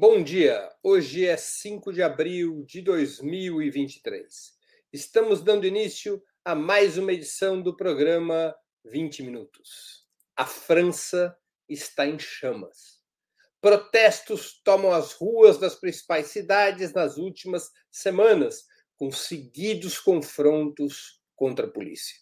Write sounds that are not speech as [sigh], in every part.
Bom dia! Hoje é 5 de abril de 2023. Estamos dando início a mais uma edição do programa 20 Minutos. A França está em chamas. Protestos tomam as ruas das principais cidades nas últimas semanas, com seguidos confrontos contra a polícia.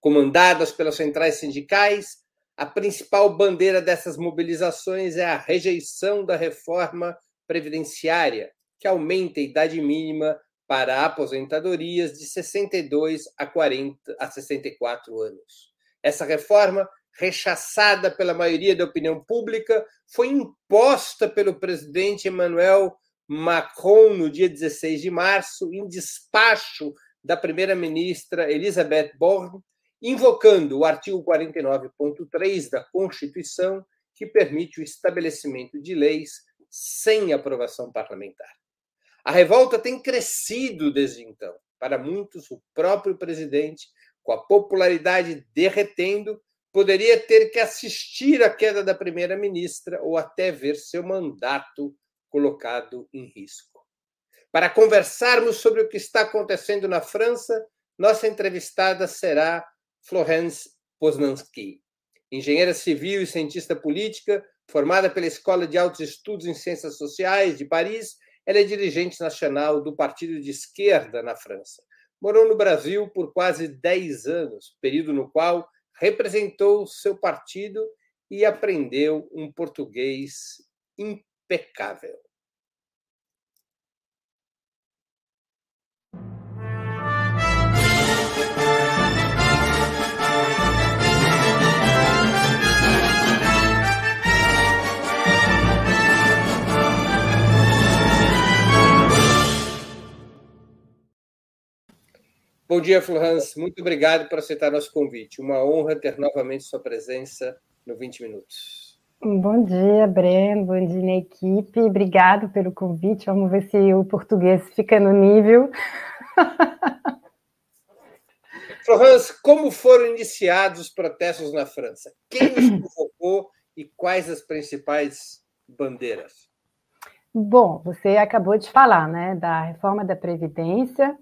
Comandadas pelas centrais sindicais, a principal bandeira dessas mobilizações é a rejeição da reforma previdenciária, que aumenta a idade mínima para aposentadorias de 62 a 40 a 64 anos. Essa reforma, rechaçada pela maioria da opinião pública, foi imposta pelo presidente Emmanuel Macron no dia 16 de março, em despacho da primeira-ministra Elisabeth Borne, invocando o artigo 49.3 da Constituição, que permite o estabelecimento de leis sem aprovação parlamentar. A revolta tem crescido desde então. Para muitos, o próprio presidente, com a popularidade derretendo, poderia ter que assistir à queda da primeira-ministra ou até ver seu mandato colocado em risco. Para conversarmos sobre o que está acontecendo na França, nossa entrevistada será Florence Poznansky, engenheira civil e cientista política, formada pela Escola de Altos Estudos em Ciências Sociais de Paris, ela é dirigente nacional do Partido de Esquerda na França. Morou no Brasil por quase 10 anos, período no qual representou seu partido e aprendeu um português impecável. Bom dia, Florence. Muito obrigado por aceitar nosso convite. Uma honra ter novamente sua presença no 20 Minutos. Bom dia, Breno. Bom dia equipe. Obrigado pelo convite. Vamos ver se o português fica no nível. [laughs] Florence, como foram iniciados os protestos na França? Quem os convocou e quais as principais bandeiras? Bom, você acabou de falar, né, da reforma da Previdência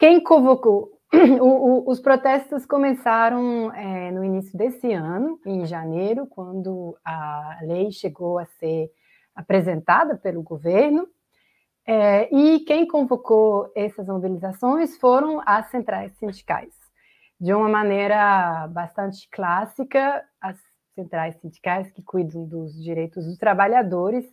quem convocou? [clears throat] O, o, os protestos começaram é, no início desse ano, em janeiro, quando a lei chegou a ser apresentada pelo governo. É, e quem convocou essas mobilizações foram as centrais sindicais. De uma maneira bastante clássica, as centrais sindicais que cuidam dos direitos dos trabalhadores,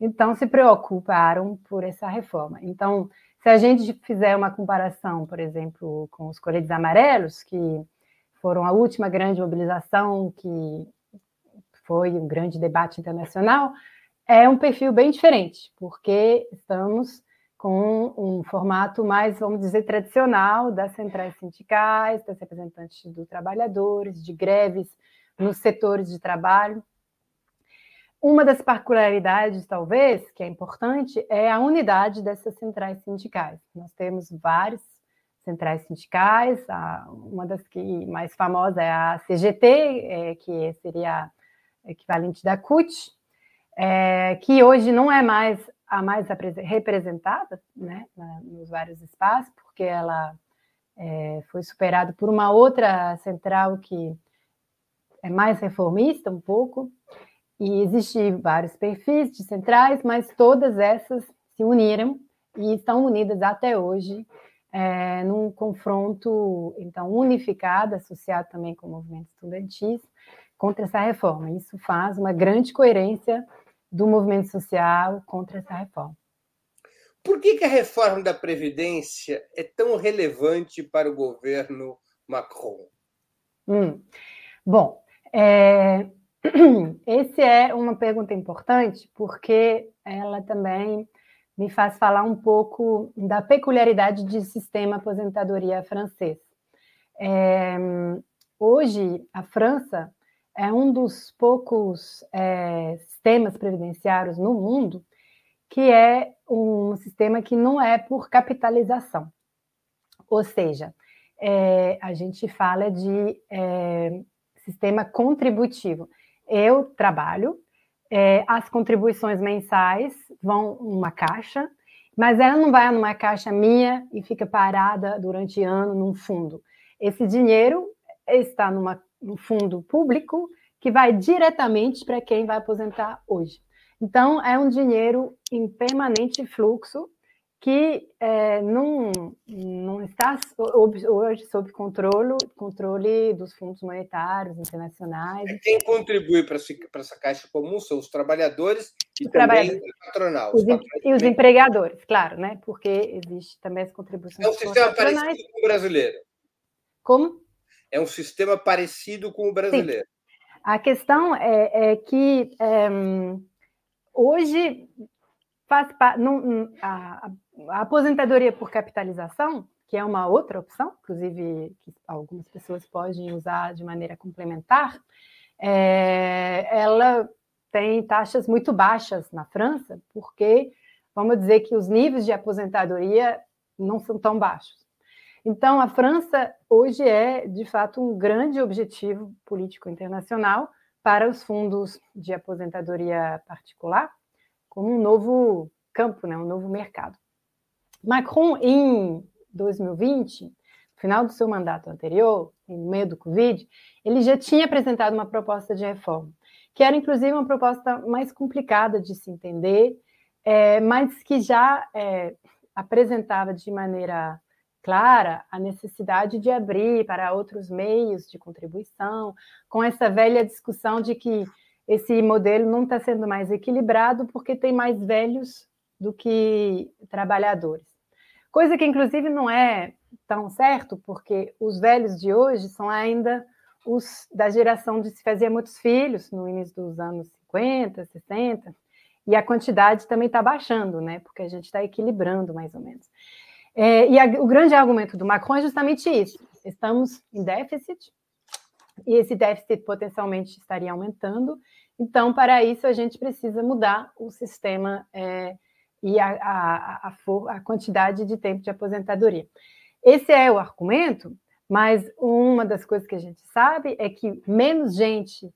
então se preocuparam por essa reforma. Então, se a gente fizer uma comparação, por exemplo, com os coletes amarelos, que foram a última grande mobilização, que foi um grande debate internacional, é um perfil bem diferente, porque estamos com um formato mais, vamos dizer, tradicional das centrais sindicais, das representantes dos trabalhadores, de greves nos setores de trabalho. Uma das particularidades, talvez, que é importante, é a unidade dessas centrais sindicais. Nós temos várias centrais sindicais, uma das que mais famosa é a CGT, é, que seria equivalente da CUT, é, que hoje não é mais a mais representada né, nos vários espaços, porque ela é, foi superada por uma outra central que é mais reformista um pouco, e existem vários perfis de centrais, mas todas essas se uniram e estão unidas até hoje é, num confronto então unificado, associado também com o movimento estudantil, contra essa reforma. Isso faz uma grande coerência do movimento social contra essa reforma. Por que, que a reforma da Previdência é tão relevante para o governo Macron? Hum. Bom, é, [clears throat] essa é uma pergunta importante porque ela também me faz falar um pouco da peculiaridade do sistema aposentadoria francês. É, hoje, a França é um dos poucos é, sistemas previdenciários no mundo que é um sistema que não é por capitalização. Ou seja, é, a gente fala de é, sistema contributivo eu trabalho, é, as contribuições mensais vão numa caixa, mas ela não vai numa caixa minha e fica parada durante ano num fundo. Esse dinheiro está numa, num fundo público que vai diretamente para quem vai aposentar hoje. Então, é um dinheiro em permanente fluxo que é, não, não está hoje sob controle, controle dos fundos monetários internacionais. É quem contribui para essa caixa comum são os trabalhadores e os também trabalhadores. o patronal. Os, os e os empregadores, claro, né? porque existe também as contribuições. É um sistema parecido com o brasileiro. Como? É um sistema parecido com o brasileiro. Sim. A questão é, é que é, hoje faz não, a, a, aposentadoria por capitalização, que é uma outra opção, inclusive que algumas pessoas podem usar de maneira complementar, é, ela tem taxas muito baixas na França, porque vamos dizer que os níveis de aposentadoria não são tão baixos. Então, a França hoje é, de fato, um grande objetivo político internacional para os fundos de aposentadoria particular, como um novo campo, né, um novo mercado. Macron, em 2020, no final do seu mandato anterior, no meio do Covid, ele já tinha apresentado uma proposta de reforma, que era inclusive uma proposta mais complicada de se entender, é, mas que já é, apresentava de maneira clara a necessidade de abrir para outros meios de contribuição, com essa velha discussão de que esse modelo não está sendo mais equilibrado porque tem mais velhos do que trabalhadores. Coisa que, inclusive, não é tão certo, porque os velhos de hoje são ainda os da geração de se fazer muitos filhos, no início dos anos 50, 60, e a quantidade também está baixando, né? Porque a gente está equilibrando mais ou menos. É, e a, o grande argumento do Macron é justamente isso: estamos em déficit, e esse déficit potencialmente estaria aumentando. Então, para isso, a gente precisa mudar o sistema é, e a, a, a, a, quantidade de tempo de aposentadoria. Esse é o argumento, mas uma das coisas que a gente sabe é que menos gente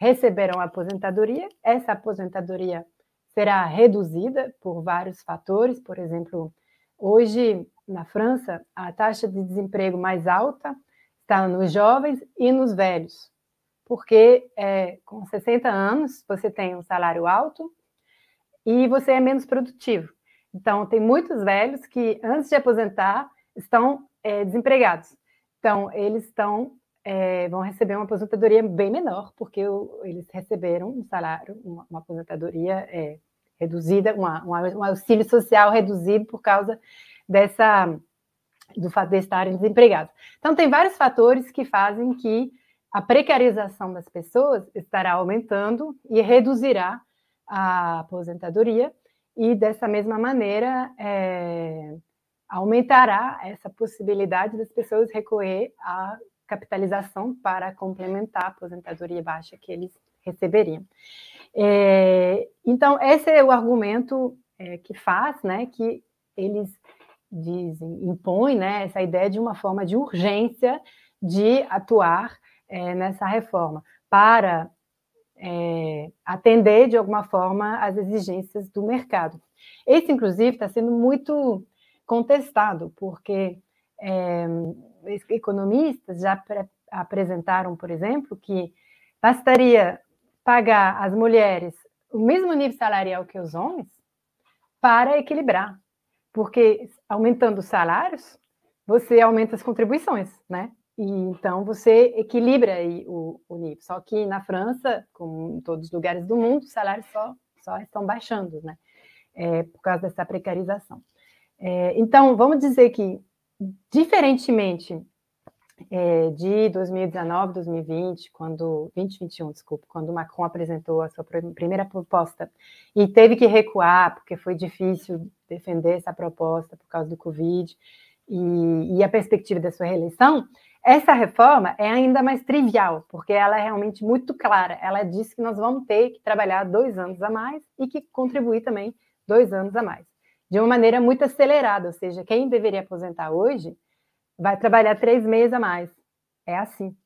receberão aposentadoria, essa aposentadoria será reduzida por vários fatores, por exemplo, hoje na França, a taxa de desemprego mais alta está nos jovens e nos velhos, porque é, com 60 anos você tem um salário alto e você é menos produtivo. Então, tem muitos velhos que, antes de aposentar, estão é, desempregados. Então, eles estão, é, vão receber uma aposentadoria bem menor, porque o, eles receberam um salário, uma, uma aposentadoria é, reduzida, uma, um auxílio social reduzido por causa dessa do fato de estarem desempregados. Então, tem vários fatores que fazem que a precarização das pessoas estará aumentando e reduzirá a aposentadoria, e dessa mesma maneira é, aumentará essa possibilidade das pessoas recorrer à capitalização para complementar a aposentadoria baixa que eles receberiam. É, então, esse é o argumento é, que faz né, que eles dizem, impõe né, essa ideia de uma forma de urgência de atuar é, nessa reforma para é, atender de alguma forma às exigências do mercado. Esse, inclusive, está sendo muito contestado, porque é, economistas já apresentaram, por exemplo, que bastaria pagar às mulheres o mesmo nível salarial que os homens para equilibrar porque aumentando os salários, você aumenta as contribuições, né? E então você equilibra aí o, o nível. Só que na França, como em todos os lugares do mundo, os salários só, só estão baixando, né? É, por causa dessa precarização. É, então, vamos dizer que, diferentemente é, de 2019, 2020, quando 2021, desculpa, quando Macron apresentou a sua primeira proposta e teve que recuar porque foi difícil defender essa proposta por causa do Covid e, e a perspectiva da sua reeleição, essa reforma é ainda mais trivial, porque ela é realmente muito clara. Ela diz que nós vamos ter que trabalhar dois anos a mais e que contribuir também dois anos a mais, de uma maneira muito acelerada, ou seja, quem deveria aposentar hoje vai trabalhar três meses a mais. É assim.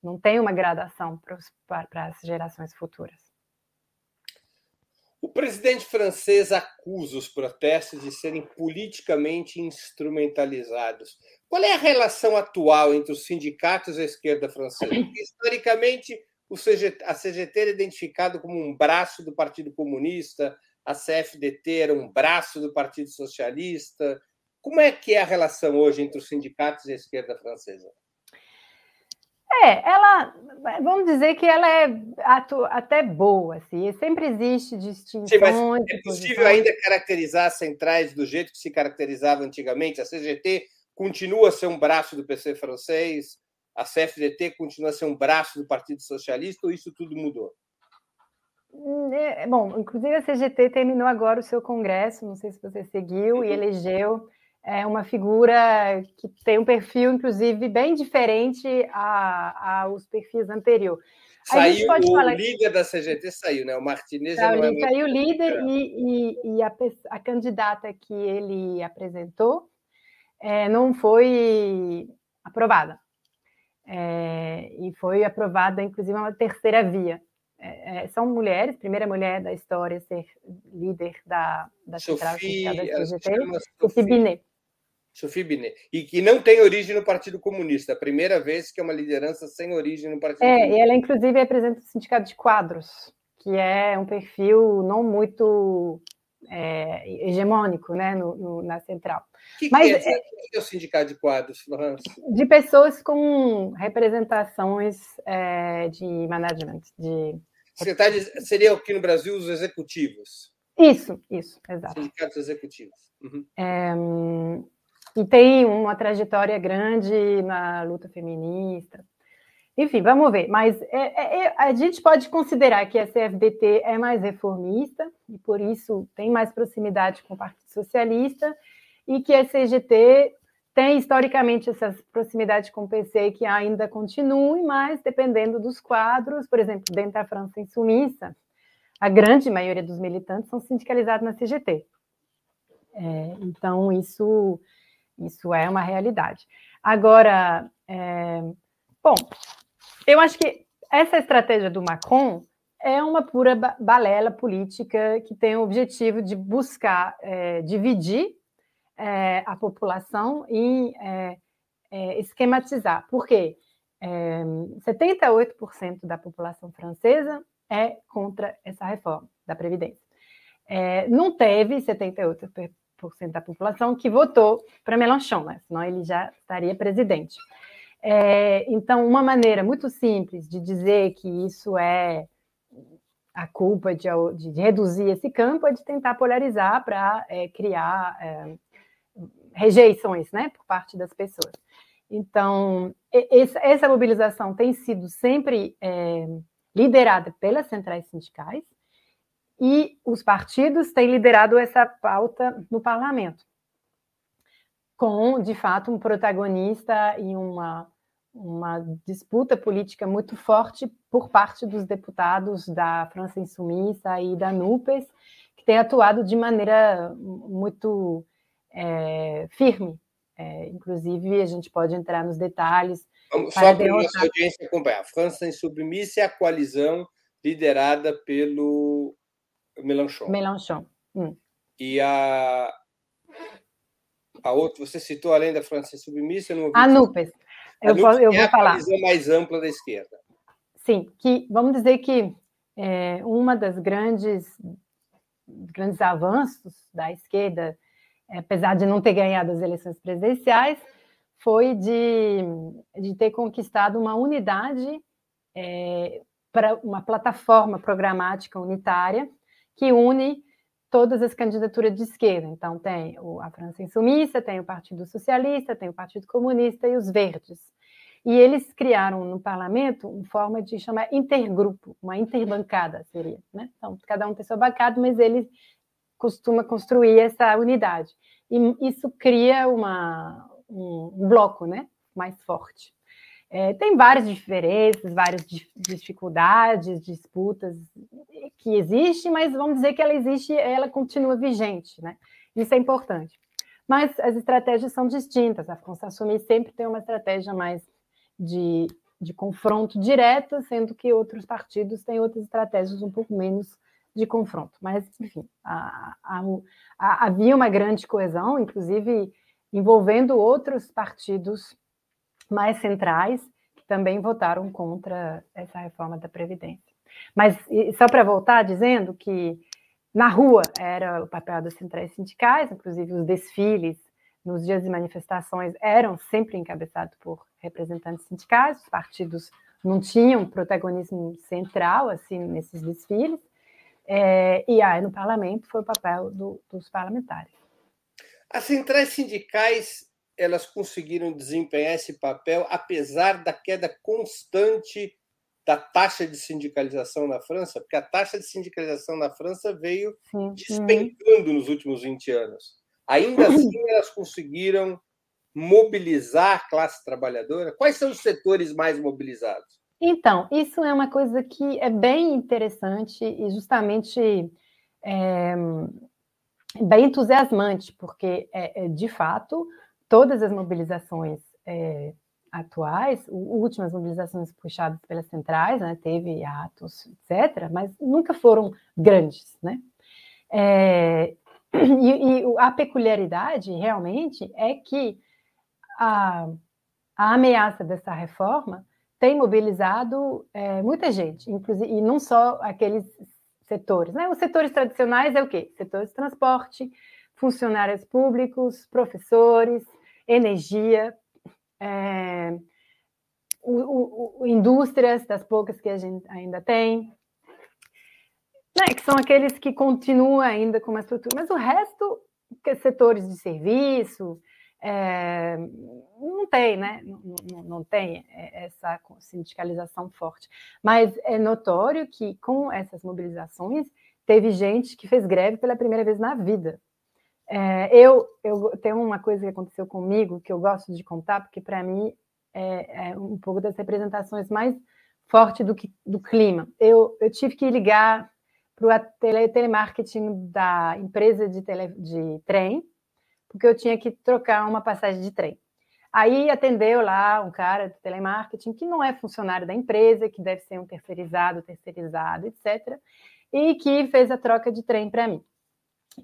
Não tem uma gradação para as gerações futuras. O presidente francês acusa os protestos de serem politicamente instrumentalizados. Qual é a relação atual entre os sindicatos e a esquerda francesa? Porque, historicamente, a CGT era identificado como um braço do Partido Comunista, a CFDT era um braço do Partido Socialista. Como é que é a relação hoje entre os sindicatos e a esquerda francesa? É, ela, vamos dizer que ela é até boa, assim, sempre existe distinções. Sim, mas é possível ainda caracterizar as centrais do jeito que se caracterizava antigamente? A CGT continua a ser um braço do PC francês, a CFDT continua a ser um braço do Partido Socialista, ou isso tudo mudou? Hum, é, bom, inclusive a CGT terminou agora o seu congresso, não sei se você seguiu, uhum. e elegeu é uma figura que tem um perfil, inclusive, bem diferente a, aos perfis anteriores. Saiu, o falar... líder da CGT saiu, né? O Martinez tá, não é Saiu o líder e, e, e a, a, candidata que ele apresentou é, não foi aprovada. É, e foi aprovada, inclusive, uma terceira via. É, é são mulheres, primeira mulher da história a ser líder da, da Central da CGT, Sophie Binet. Sophie Binet. E que não tem origem no Partido Comunista. A primeira vez que é uma liderança sem origem no Partido é, Comunista. E ela, inclusive, representa o Sindicato de Quadros, que é um perfil não muito é, hegemônico né, no, no, na central. Que Mas, que é, que é o Sindicato de Quadros, Florence? De pessoas com representações é, de management. De... Você tá, seria aqui no Brasil os executivos? Isso, isso, exato. Sindicatos executivos. Uhum. É, e tem uma trajetória grande na luta feminista. Enfim, vamos ver. Mas é, é, é a gente pode considerar que a CFDT é mais reformista e por isso tem mais proximidade com o Partido Socialista e que a CGT tem historicamente essa proximidade com o PC que ainda continue, mas dependendo dos quadros, por exemplo, dentro da França Insumissa, a grande maioria dos militantes são sindicalizados na CGT. É, então, isso isso é uma realidade. Agora, é, bom, eu acho que essa estratégia do Macron é uma pura balela política que tem o objetivo de buscar é, dividir é, a população e é, é esquematizar. Por quê? 78% é, da população francesa é contra essa reforma da Previdência. É, não teve 78% da população que votou para Mélenchon, né? senão ele já estaria presidente. É, então, uma maneira muito simples de dizer que isso é a culpa de, de, reduzir esse campo é de tentar polarizar para é, criar é, rejeições né, por parte das pessoas. Então, essa, essa mobilização tem sido sempre é, liderada pelas centrais sindicais, e os partidos têm liderado essa pauta no parlamento, com, de fato, um protagonista e uma, uma disputa política muito forte por parte dos deputados da França Insumissa e da NUPES, que têm atuado de maneira muito é, firme. É, inclusive, a gente pode entrar nos detalhes. Vamos, só para a nossa audiência acompanhar. A França Insubmissa é a coalizão liderada pelo Melanchon. Melanchon. Hum. E a, a outra, você citou além da França submissa, não ouvi. A Nupes. Eu, vou, eu é vou falar. a visão mais ampla da esquerda. Sim, que vamos dizer que é, uma das grandes grandes avanços da esquerda, apesar de não ter ganhado as eleições presidenciais, foi de, de ter conquistado uma unidade é, para uma plataforma programática unitária que une todas as candidaturas de esquerda. Então, tem a França Insumissa, tem o Partido Socialista, tem o Partido Comunista e os Verdes. E eles criaram no parlamento uma forma de chamar intergrupo, uma interbancada seria. Né? Então, cada um tem sua bancada, mas ele costuma construir essa unidade. E isso cria uma, um bloco né? mais forte. É, tem várias diferenças, várias dificuldades, disputas que existem, mas vamos dizer que ela existe, ela continua vigente, né? Isso é importante. Mas as estratégias são distintas. A França Assumir sempre tem uma estratégia mais de, de confronto direto, sendo que outros partidos têm outras estratégias um pouco menos de confronto. Mas, enfim, a, a, a, havia uma grande coesão, inclusive envolvendo outros partidos mais centrais que também votaram contra essa reforma da Previdência. Mas, só para voltar, dizendo que na rua era o papel das centrais sindicais, inclusive os desfiles nos dias de manifestações eram sempre encabeçados por representantes sindicais, os partidos não tinham protagonismo central assim nesses desfiles, é, e aí no parlamento foi o papel do, dos parlamentares. As centrais sindicais elas conseguiram desempenhar esse papel apesar da queda constante da taxa de sindicalização na França, porque a taxa de sindicalização na França veio despencando nos últimos 20 anos. Ainda [clears throat] assim, elas conseguiram mobilizar a classe trabalhadora? Quais são os setores mais mobilizados? Então, isso é uma coisa que é bem interessante e justamente é, bem entusiasmante, porque, é, é, de fato, todas as mobilizações é, atuais, últimas mobilizações puxadas pelas centrais, né, teve atos, etc., mas nunca foram grandes, né? É, e, e, a peculiaridade, realmente, é que a, a ameaça dessa reforma tem mobilizado é, muita gente, inclusive, e não só aqueles setores. Né? Os setores tradicionais é o quê? Setores de transporte, funcionários públicos, professores, energia, é, o, o, indústrias, das poucas que a gente ainda tem, né, que são aqueles que continuam ainda com uma estrutura, mas o resto, que setores de serviço, é, não tem, né? Não, não, não, tem essa sindicalização forte. Mas é notório que com essas mobilizações teve gente que fez greve pela primeira vez na vida. É, eu, eu tenho uma coisa que aconteceu comigo que eu gosto de contar, porque para mim é, é, um pouco das representações mais fortes do, do clima. Eu, eu tive que ligar para o tele, telemarketing da empresa de, tele, de trem, porque eu tinha que trocar uma passagem de trem. Aí atendeu lá um cara de telemarketing que não é funcionário da empresa, que deve ser um terceirizado, terceirizado, etc. E que fez a troca de trem para mim.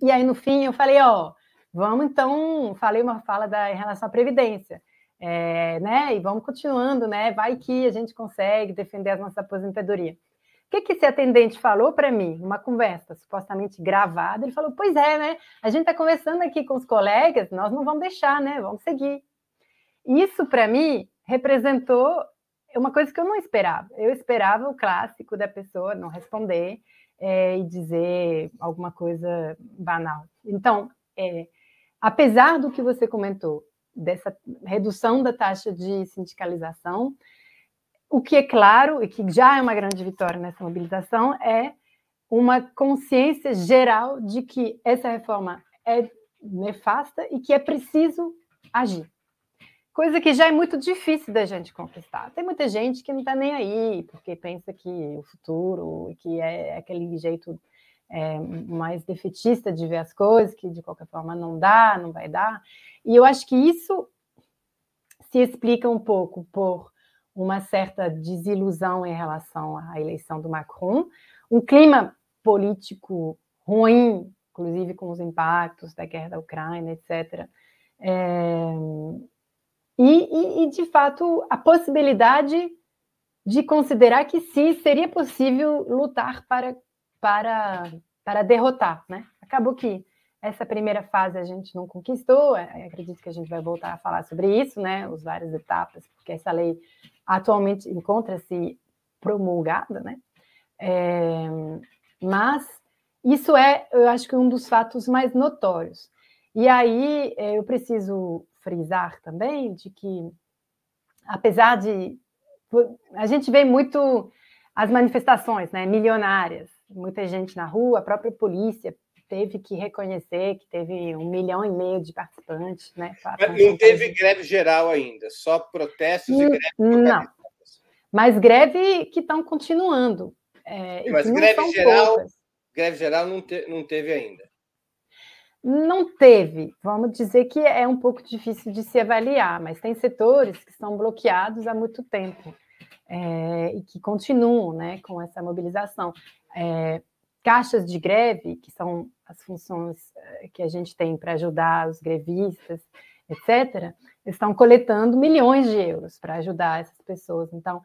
E aí no fim eu falei, ó, vamos então, falei uma fala da, em relação à previdência, é, né? E vamos continuando, né? Vai que a gente consegue defender a nossa aposentadoria. O que, que esse atendente falou para mim, numa conversa supostamente gravada? Ele falou: Pois é, né? A gente está conversando aqui com os colegas, nós não vamos deixar, né? Vamos seguir. Isso, para mim, representou uma coisa que eu não esperava. Eu esperava o clássico da pessoa não responder é, e dizer alguma coisa banal. Então, é, apesar do que você comentou, dessa redução da taxa de sindicalização, o que é claro, e que já é uma grande vitória nessa mobilização, é uma consciência geral de que essa reforma é nefasta e que é preciso agir. Coisa que já é muito difícil da gente conquistar. Tem muita gente que não está nem aí, porque pensa que o futuro, que é aquele jeito é, mais defetista de ver as coisas, que de qualquer forma não dá, não vai dar. E eu acho que isso se explica um pouco por uma certa desilusão em relação à eleição do Macron, um clima político ruim, inclusive com os impactos da guerra da Ucrânia, etc. É, e, e, de fato, a possibilidade de considerar que sim, seria possível lutar para, para, para derrotar. Né? Acabou que essa primeira fase a gente não conquistou, é, acredito que a gente vai voltar a falar sobre isso, né? As várias etapas, porque essa lei atualmente encontra-se promulgada, né? É, mas isso é, eu acho que um dos fatos mais notórios. E aí é, eu preciso frisar também de que, apesar de a gente vê muito as manifestações, né, milionárias, muita gente na rua, a própria polícia teve que reconhecer que teve um milhão e meio de participantes, né? Não teve greve geral ainda, só protestos e greve. Não, mas greve que estão continuando. É, mas greve geral, poucas. greve geral não, te, não teve ainda. Não teve. Vamos dizer que é um pouco difícil de se avaliar, mas tem setores que estão bloqueados há muito tempo é, e que continuam, né, com essa mobilização. É, caixas de greve, que são as funções eh, que a gente tem para ajudar os grevistas, etc., estão coletando milhões de euros para ajudar essas pessoas. Então,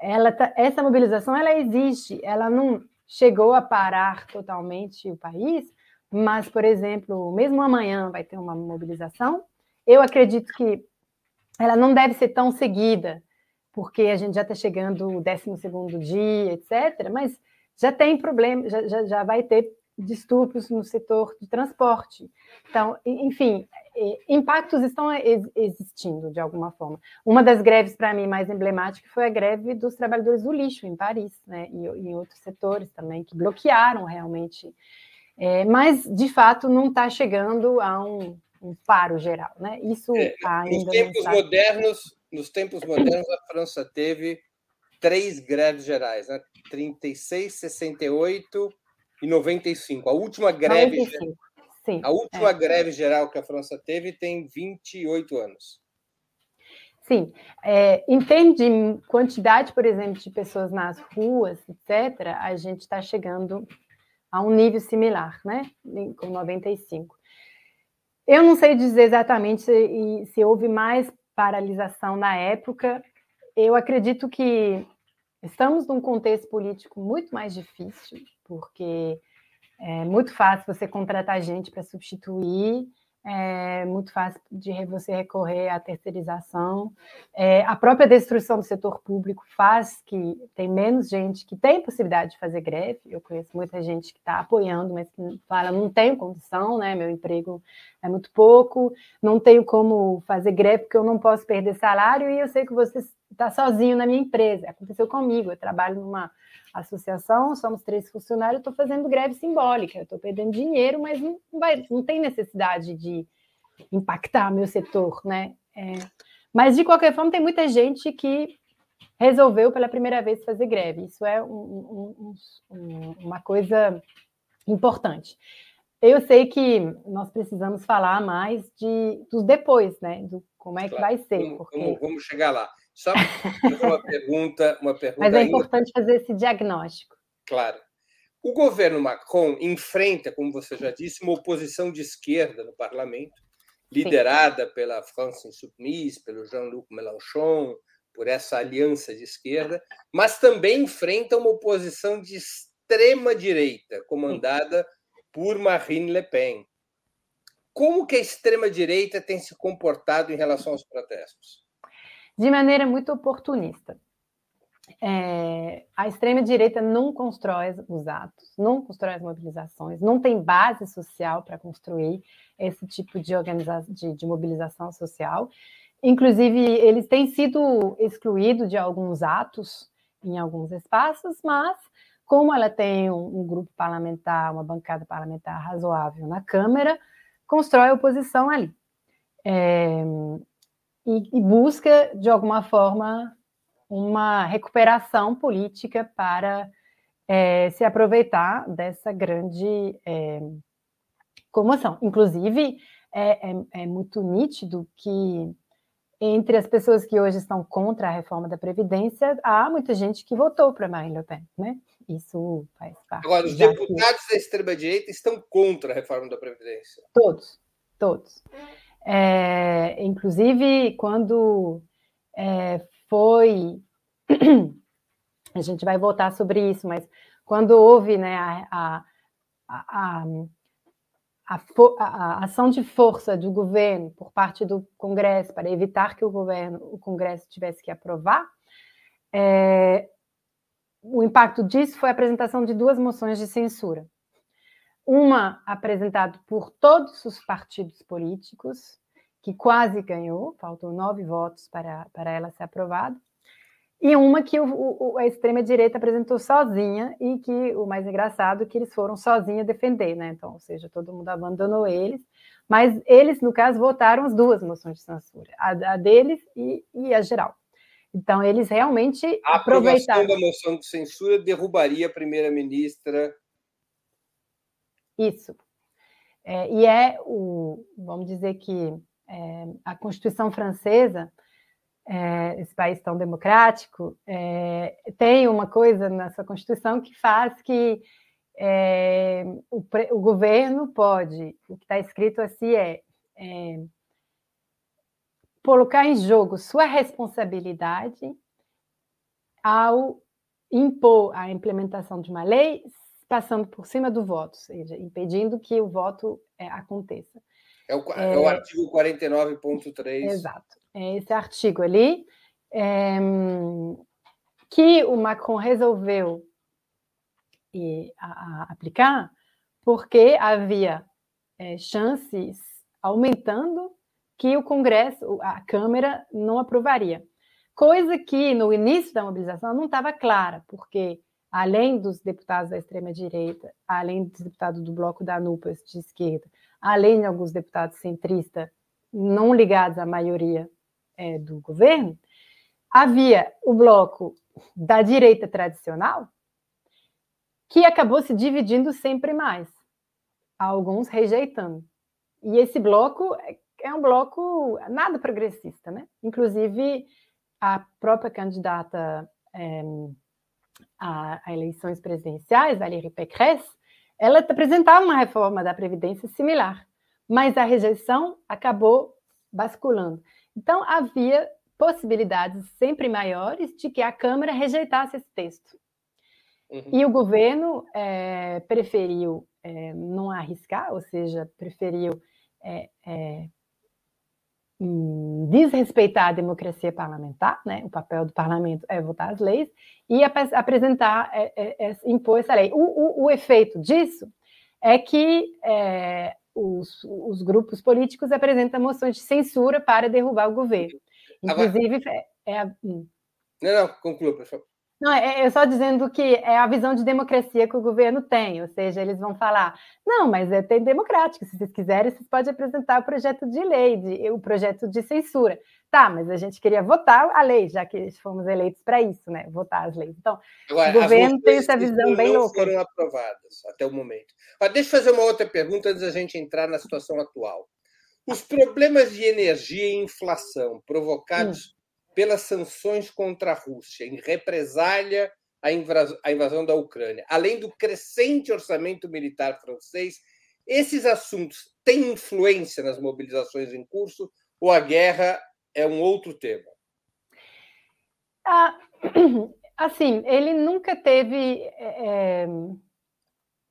ela tá, essa mobilização ela existe, ela não chegou a parar totalmente o país, mas, por exemplo, mesmo amanhã vai ter uma mobilização. Eu acredito que ela não deve ser tão seguida, porque a gente já está chegando o 12 dia, etc. Mas já tem problema, já, já, já vai ter distúrbios no setor de transporte. Então, enfim, impactos estão existindo de alguma forma. Uma das greves, para mim, mais emblemática foi a greve dos trabalhadores do lixo em Paris, né, e em outros setores também, que bloquearam realmente. É, mas, de fato, não está chegando a um, um, paro geral. Né? Isso é, ainda nos tempos tá... modernos, Nos tempos modernos, a França teve três greves gerais, né? 36, 68 e 95. A última greve. 95. Sim, a última é. greve geral que a França teve tem 28 anos. Sim, é, em termos de quantidade, por exemplo, de pessoas nas ruas, etc., a gente está chegando a um nível similar, né? Com 95. Eu não sei dizer exatamente se, se houve mais paralisação na época. Eu acredito que estamos num contexto político muito mais difícil, porque é muito fácil você contratar gente para substituir, é muito fácil de você recorrer à terceirização. É, a própria destruição do setor público faz que tem menos gente que tem possibilidade de fazer greve. Eu conheço muita gente que está apoiando, mas que fala não tenho condição, né? Meu emprego é muito pouco, não tenho como fazer greve porque eu não posso perder salário e eu sei que você está sozinho na minha empresa. Aconteceu comigo. Eu trabalho numa associação, somos três funcionários, estou fazendo greve simbólica, estou perdendo dinheiro, mas não, vai, não tem necessidade de impactar meu setor, né? É, mas, de qualquer forma, tem muita gente que resolveu pela primeira vez fazer greve. Isso é um, um, um, uma coisa importante. Eu sei que nós precisamos falar mais de, dos depois, né? Do como é que claro. vai ser. Porque... Vamos, vamos chegar lá. Só uma [laughs] pergunta, uma pergunta. Mas é importante fazer esse diagnóstico. Claro. O governo Macron enfrenta, como você já disse, uma oposição de esquerda no parlamento, liderada Sim. pela France Insoumise, pelo Jean-Luc Mélenchon, por essa aliança de esquerda, mas também enfrenta uma oposição de extrema direita, comandada por Marine Le Pen. Como que a extrema direita tem se comportado em relação aos protestos? De maneira muito oportunista. É, a extrema-direita não constrói os atos, não constrói as mobilizações, não tem base social para construir esse tipo de, de, de, mobilização social. Inclusive, eles têm sido excluídos de alguns atos em alguns espaços, mas como ela tem um, um grupo parlamentar, uma bancada parlamentar razoável na Câmara, constrói oposição ali. É, e, e busca, de alguma forma, uma recuperação política para é, se aproveitar dessa grande é, comoção. Inclusive, é, é, é, muito nítido que entre as pessoas que hoje estão contra a reforma da Previdência, há muita gente que votou para Marine Le Pen, né? Isso faz parte. Agora, os deputados que... da extrema-direita estão contra a reforma da Previdência. Todos, todos. É, inclusive, quando é, foi. A gente vai voltar sobre isso, mas quando houve né, a, a, a, a, ação de força do governo por parte do Congresso para evitar que o governo, o Congresso tivesse que aprovar, é, o impacto disso foi a apresentação de duas moções de censura uma apresentada por todos os partidos políticos, que quase ganhou, faltam nove votos para, para ela ser aprovada, e uma que o, o, a extrema-direita apresentou sozinha, e que o mais engraçado é que eles foram sozinhos defender, né? Então, ou seja, todo mundo abandonou eles, mas eles, no caso, votaram as duas moções de censura, a, a deles e, e a geral. Então, eles realmente a aproveitaram. A aprovação da moção de censura derrubaria a primeira-ministra isso. É, e é o, vamos dizer que é, a Constituição francesa, é, esse país tão democrático, é, tem uma coisa na sua Constituição que faz que é, o, o, governo pode, o que está escrito assim é, é colocar em jogo sua responsabilidade ao impor a implementação de uma lei passando por cima do voto, ou seja, impedindo que o voto é, aconteça. É o, é, é o artigo 49.3. Exato. É esse artigo ali é, que o Macron resolveu e, a, a aplicar porque havia é, chances aumentando que o Congresso, a Câmara, não aprovaria. Coisa que no início da mobilização não estava clara, porque além dos deputados da extrema-direita, além dos deputados do bloco da NUPAS de esquerda, além de alguns deputados centristas não ligados à maioria é, do governo, havia o bloco da direita tradicional, que acabou se dividindo sempre mais, alguns rejeitando. E esse bloco é, é um bloco nada progressista, né? Inclusive, a própria candidata é, a, a, eleições presidenciais, Valérie Pécresse, ela apresentava uma reforma da Previdência similar, mas a rejeição acabou basculando. Então, havia possibilidades sempre maiores de que a Câmara rejeitasse esse texto. Uhum. E o governo é, preferiu é, não arriscar, ou seja, preferiu é, é desrespeitar a democracia parlamentar, né? o papel do parlamento é votar as leis, e ap apresentar, é, é, impor essa lei. O, o, o, efeito disso é que os, os, grupos políticos apresentam moções de censura para derrubar o governo. Inclusive, é, a... Hum. Não, não, conclua, por favor. Não, é, é só dizendo que é a visão de democracia que o governo tem, ou seja, eles vão falar, não, mas é tem democrático, se vocês quiserem, vocês podem apresentar o projeto de lei, de, o projeto de censura. Tá, mas a gente queria votar a lei, já que fomos eleitos para isso, né? Votar as leis. Então, Agora, o governo tem essa visão bem não louca. foram aprovadas até o momento. Mas deixa eu fazer uma outra pergunta antes da gente entrar na situação atual. Os problemas de energia e inflação provocados hum pelas sanções contra a Rússia, em represália à invasão da Ucrânia, além do crescente orçamento militar francês, esses assuntos têm influência nas mobilizações em curso ou a guerra é um outro tema? Ah, [clears throat] assim, ele nunca teve. É,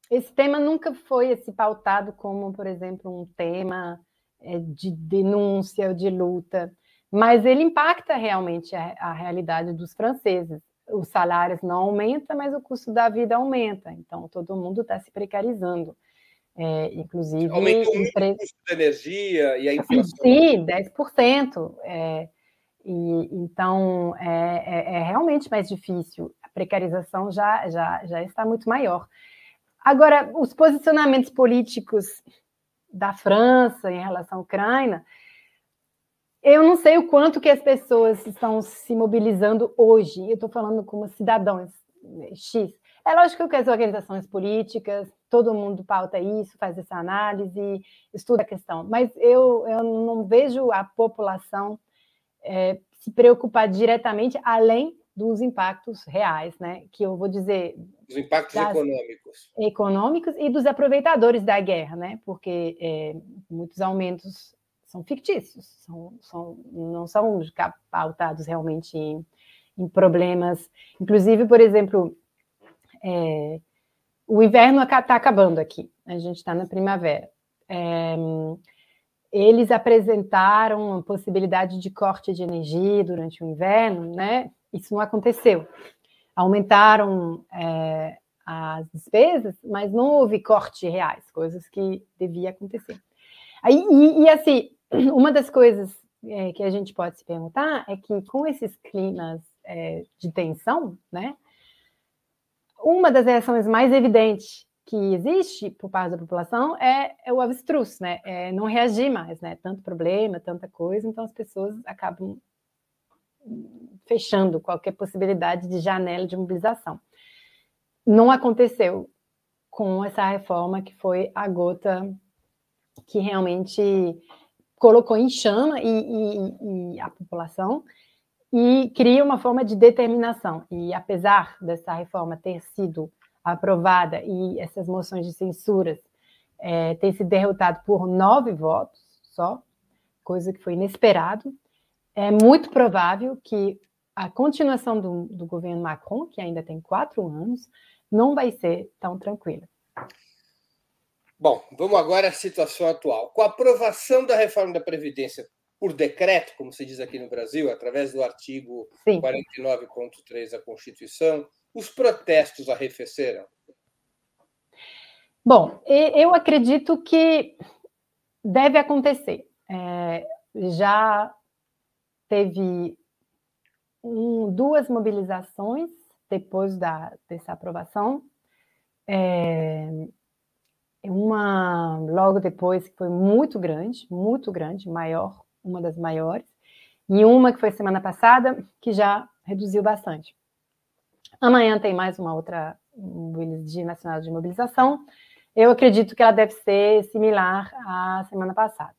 esse tema nunca foi esse pautado como, por exemplo, um tema é, de denúncia ou de luta mas ele impacta realmente a, a realidade dos franceses. Os salários não aumentam, mas o custo da vida aumenta. Então, todo mundo está se precarizando. É, inclusive. Aumentou muito o custo da energia e a inflação. Sim, 10%. É, e, então, é, é, é, realmente mais difícil. A precarização já, já, já está muito maior. Agora, os posicionamentos políticos da França em relação à Ucrânia eu não sei o quanto que as pessoas estão se mobilizando hoje. Eu estou falando como cidadãos né, X. É lógico que as organizações políticas, todo mundo pauta isso, faz essa análise, estuda a questão, mas eu, eu não vejo a população é, se preocupar diretamente, além dos impactos reais, né? Que eu vou dizer. Os impactos econômicos. Econômicos e dos aproveitadores da guerra, né? Porque é, muitos aumentos são fictícios, são, são, não são pautados realmente em, em problemas. Inclusive, por exemplo, é, o inverno está acabando aqui, a gente está na primavera. É, eles apresentaram a possibilidade de corte de energia durante o inverno, né? Isso não aconteceu. Aumentaram é, as despesas, mas não houve corte reais, coisas que devia acontecer. Aí, e, e assim, [clears throat] uma das coisas é, que a gente pode se perguntar é que com esses climas é, de tensão, né, uma das reações mais evidentes que existe por parte da população é, é o avestruz, né, é não reagir mais, né, tanto problema, tanta coisa, então as pessoas acabam fechando qualquer possibilidade de janela de mobilização. Não aconteceu com essa reforma que foi a gota que realmente colocou em chama e, e, e a população e cria uma forma de determinação. E apesar dessa reforma ter sido aprovada e essas moções de censuras é, têm sido derrotadas por nove votos só, coisa que foi inesperado. É muito provável que a continuação do, do governo Macron, que ainda tem quatro anos, não vai ser tão tranquila. Bom, vamos agora à situação atual. Com a aprovação da reforma da Previdência por decreto, como se diz aqui no Brasil, através do artigo 49.3 da Constituição, os protestos arrefeceram? Bom, eu acredito que deve acontecer. É, já teve um, duas mobilizações depois da, dessa aprovação. É, uma logo depois que foi muito grande, muito grande, maior, uma das maiores, e uma que foi semana passada, que já reduziu bastante. Amanhã tem mais uma outra Dia Nacional de Mobilização. Eu acredito que ela deve ser similar à semana passada.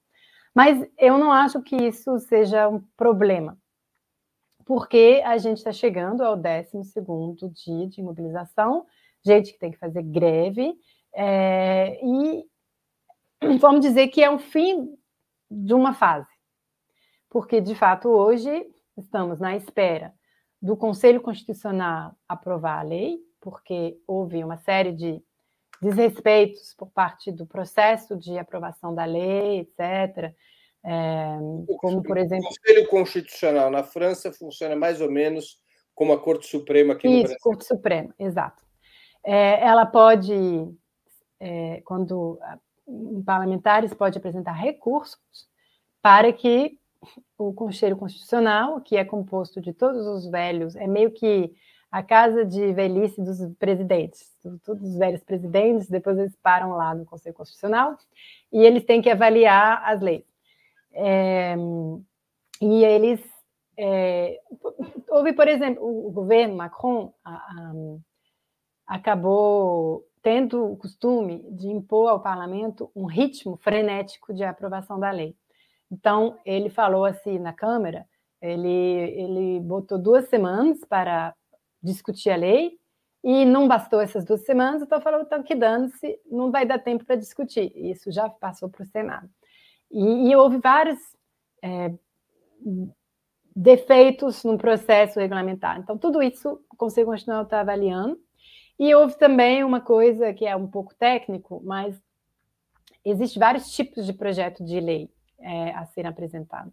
Mas eu não acho que isso seja um problema, porque a gente está chegando ao 12 dia de mobilização, gente que tem que fazer greve, é, e vamos dizer que é o fim de uma fase, porque de fato hoje estamos na espera do Conselho Constitucional aprovar a lei, porque houve uma série de desrespeitos por parte do processo de aprovação da lei, etc. É, como, por exemplo. O Conselho Constitucional na França funciona mais ou menos como a Corte Suprema aqui Isso, no Brasil. Corte Suprema, exato. É, ela pode é, quando parlamentares pode apresentar recursos para que o Conselho Constitucional, que é composto de todos os velhos, é meio que a casa de velhice dos presidentes, todos os velhos presidentes, depois eles param lá no Conselho Constitucional e eles têm que avaliar as leis. É, e eles. É, houve, por exemplo, o, governo Macron a, a, acabou tendo o costume de impor ao parlamento um ritmo frenético de aprovação da lei. Então, ele falou assim na Câmara, ele, ele botou duas semanas para discutir a lei, e não bastou essas duas semanas, então falou, então que dane-se, não vai dar tempo para discutir. Isso já passou para o Senado. E, e, houve vários é, defeitos no processo regulamentar. Então, tudo isso o Conselho Constitucional está avaliando, e houve também uma coisa que é um pouco técnico, mas existem vários tipos de projeto de lei é, a serem apresentados.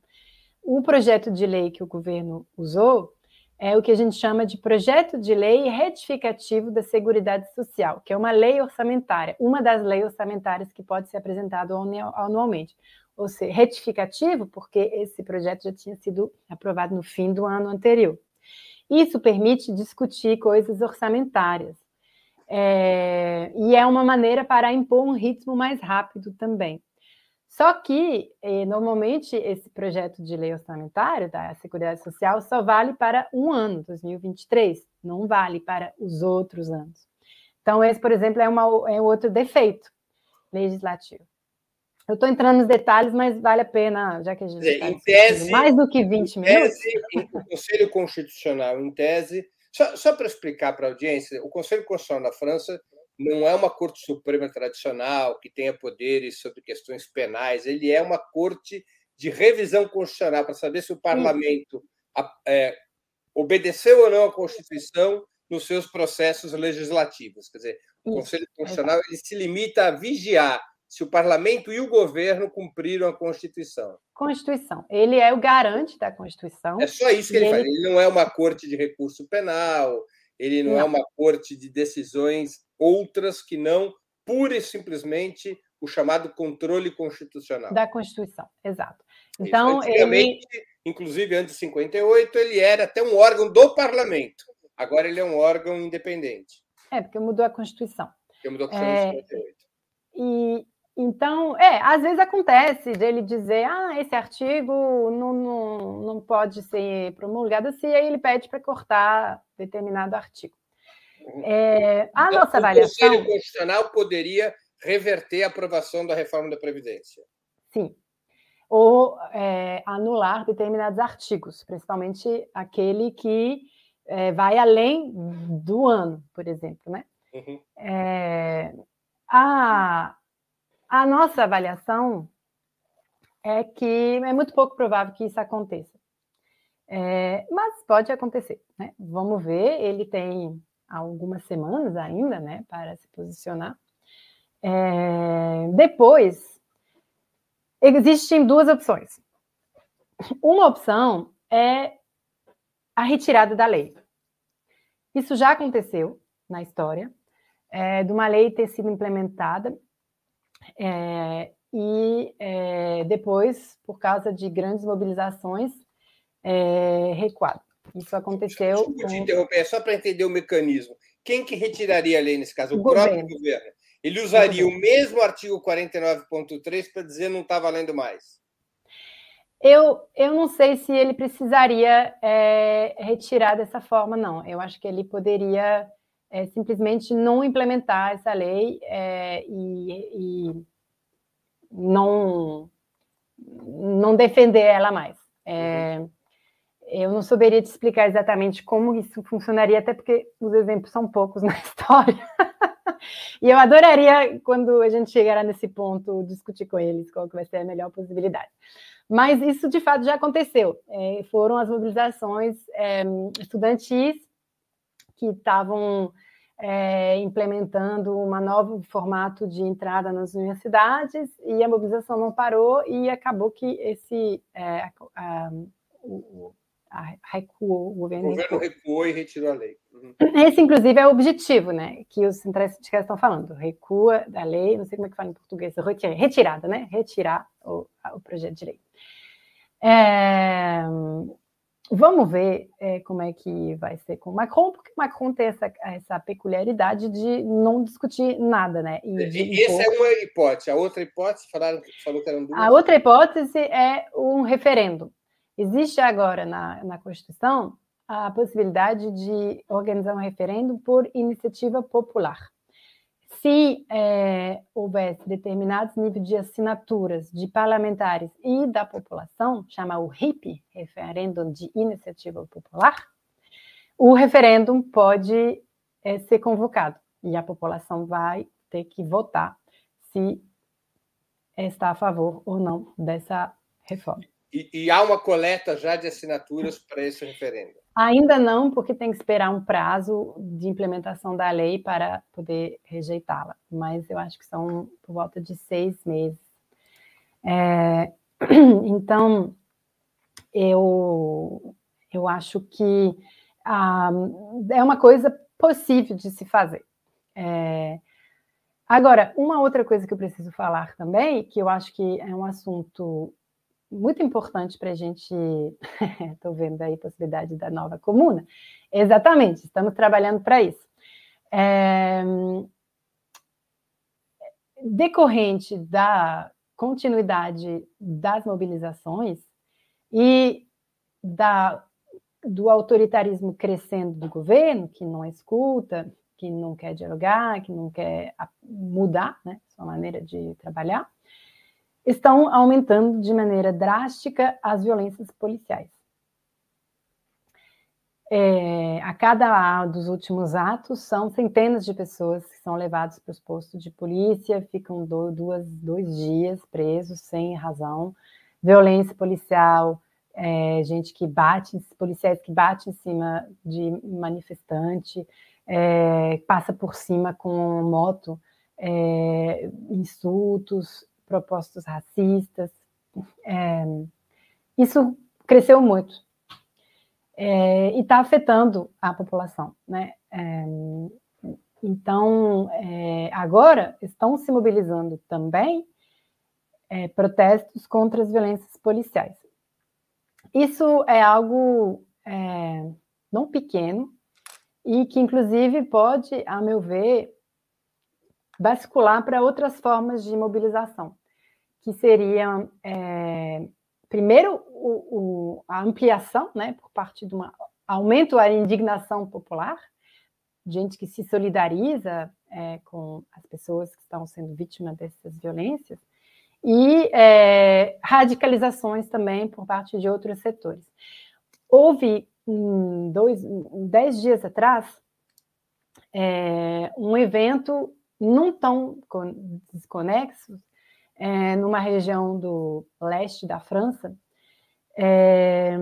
O projeto de lei que o governo usou é o que a gente chama de projeto de lei retificativo da Seguridade Social, que é uma lei orçamentária, uma das leis orçamentárias que pode ser apresentado anualmente. Ou seja, retificativo, porque esse projeto já tinha sido aprovado no fim do ano anterior. Isso permite discutir coisas orçamentárias. É, e é uma maneira para impor um ritmo mais rápido também. Só que, eh, normalmente, esse projeto de lei orçamentário da Seguridade Social só vale para um ano, 2023, não vale para os outros anos. Então, esse, por exemplo, é, uma, é outro defeito legislativo. Eu estou entrando nos detalhes, mas vale a pena, já que a gente está mais do que 20 minutos. Tese, o Conselho Constitucional, em tese, só, só para explicar para a audiência, o Conselho Constitucional da França não é uma Corte Suprema tradicional que tenha poderes sobre questões penais, ele é uma corte de revisão constitucional para saber se o parlamento é, obedeceu ou não à Constituição nos seus processos legislativos. Quer dizer, o Conselho Constitucional ele se limita a vigiar se o parlamento e o governo cumpriram a Constituição. Constituição. Ele é o garante da Constituição. É só isso que ele, ele faz. Ele não é uma corte de recurso penal, ele não, é não, é uma corte de decisões outras que não pura e simplesmente o chamado controle constitucional. Da Constituição, exato. Então, ele... inclusive antes de 58, ele era até um órgão do parlamento. Agora ele é um órgão independente. É, porque mudou a Constituição. Porque mudou a Constituição é... em 58. E, então, é, às vezes acontece dele dizer, ah, esse artigo não, não, não pode ser promulgado assim, aí ele pede para cortar determinado artigo. É, a então, nossa avaliação. O Conselho Constitucional poderia reverter a aprovação da reforma da Previdência. Sim. Ou é, anular determinados artigos, principalmente aquele que é, vai além do ano, por exemplo, né? Uhum. É, a, a nossa avaliação é que é muito pouco provável que isso aconteça. É, mas pode acontecer, né? Vamos ver, ele tem algumas semanas ainda, né, para se posicionar. É, depois, existem duas opções. Uma opção é a retirada da lei. Isso já aconteceu na história, é, de uma lei ter sido implementada é, e é, depois, por causa de grandes mobilizações, é, recuado. Isso aconteceu. Desculpa te interromper, é só para entender o mecanismo. Quem que retiraria a lei nesse caso? O, o próprio governo. governo. Ele usaria o, o mesmo artigo 49.3 para dizer não está valendo mais. Eu, eu não sei se ele precisaria é, retirar dessa forma, não. Eu acho que ele poderia é, simplesmente não implementar essa lei é, e, e, não, não defender ela mais. É, uhum. Eu não saberia te explicar exatamente como isso funcionaria, até porque os exemplos são poucos na [laughs] história. e eu adoraria, quando a gente chegar nesse ponto, discutir com eles qual que vai ser a melhor possibilidade. Mas isso, de fato, já aconteceu. É, foram as mobilizações é, estudantis que estavam é, implementando um novo formato de entrada nas universidades e a mobilização não parou e acabou que esse é, a, a, o, a, recuou, o governo, o governo recuou. e retirou a lei. Uhum. Esse, inclusive, é o objetivo, né? Que os interesses estão falando. Recua da lei, não sei como é que fala em português, retirada, né? Retirar o, o projeto de lei. É, Vamos ver é, como é que vai ser com o Macron, porque o Macron tem essa, essa peculiaridade de não discutir nada, né? E, e essa é uma hipótese. A outra hipótese, falaram, falou que eram duas. A outra hipótese é um referendo. Existe agora na, na Constituição a possibilidade de organizar um referendo por iniciativa popular se é, houvesse determinados níveis de assinaturas de parlamentares e da população, chama o RIP, Referendo de Iniciativa Popular, o referendo pode é, ser convocado e a população vai ter que votar se está a favor ou não dessa reforma. E, e há uma coleta já de assinaturas para esse referendo? Ainda não, porque tem que esperar um prazo de implementação da lei para poder rejeitá-la. Mas eu acho que são por volta de seis meses. É, [clears throat] então, eu, eu acho que ah, é uma coisa possível de se fazer. É, agora, uma outra coisa que eu preciso falar também, que eu acho que é um assunto muito importante para a gente. [laughs] Estou vendo aí a possibilidade da nova comuna. Exatamente, estamos trabalhando para isso. É, decorrente da continuidade das mobilizações e da, do autoritarismo crescendo do governo, que não escuta, que não quer dialogar, que não quer mudar né, sua maneira de trabalhar, estão aumentando de maneira drástica as violências policiais. É, a cada dos últimos atos, são centenas de pessoas que são levadas para os postos de polícia, ficam do, duas, dois dias presos sem razão, violência policial, é, gente que bate, policiais que batem em cima de manifestante, é, passa por cima com moto, é, insultos, propostos racistas. É, isso cresceu muito é, e está afetando a população, né? É, então, é, agora estão se mobilizando também é, protestos contra as violências policiais. Isso é algo é, não pequeno e que, inclusive, pode, a meu ver, bascular para outras formas de mobilização, que seriam, é, primeiro, o, o, a ampliação, né, por parte de um aumento da indignação popular, gente que se solidariza é, com as pessoas que estão sendo vítimas dessas violências, e é, radicalizações também por parte de outros setores. Houve, um, dois, dez dias atrás, é, um evento não tão desconexo, é, numa região do leste da França, é,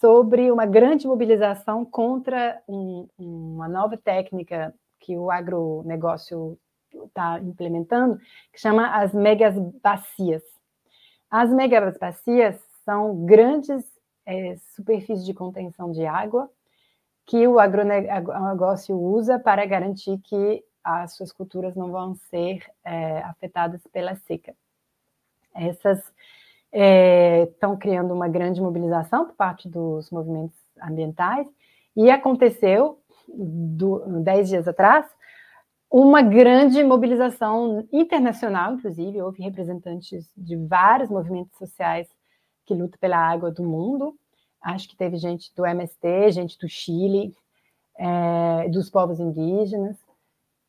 sobre uma grande mobilização contra um, uma nova técnica que o agronegócio está implementando, que chama as megas bacias. As megas bacias são grandes é, superfícies de contenção de água que o agronegócio usa para garantir que as suas culturas não vão ser é, afetadas pela seca. Essas estão é, criando uma grande mobilização por parte dos movimentos ambientais e aconteceu, do, dez dias atrás, uma grande mobilização internacional, inclusive, houve representantes de vários movimentos sociais que lutam pela água do mundo. Acho que teve gente do MST, gente do Chile, é, dos povos indígenas,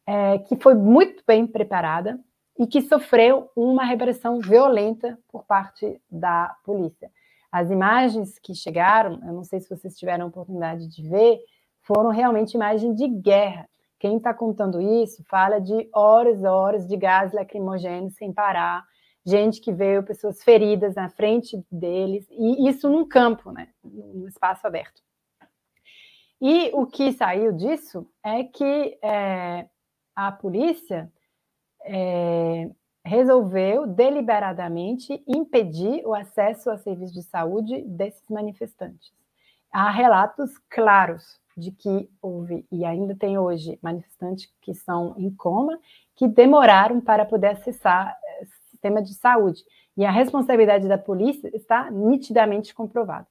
é, que foi muito bem preparada e que sofreu uma repressão violenta por parte da polícia. As imagens que chegaram, eu não sei se vocês tiveram a oportunidade de ver, foram realmente imagens de guerra. Quem está contando isso fala de horas e horas de gás lacrimogêneo sem parar, gente que veio, pessoas feridas na frente deles, e isso num campo, né, num espaço aberto. E o que saiu disso é que é, a polícia é, resolveu deliberadamente impedir o acesso a serviços de saúde desses manifestantes. Há relatos claros de que houve, e ainda tem hoje, manifestantes que são em coma, que demoraram para poder acessar o eh, sistema de saúde. E a responsabilidade da polícia está nitidamente comprovada.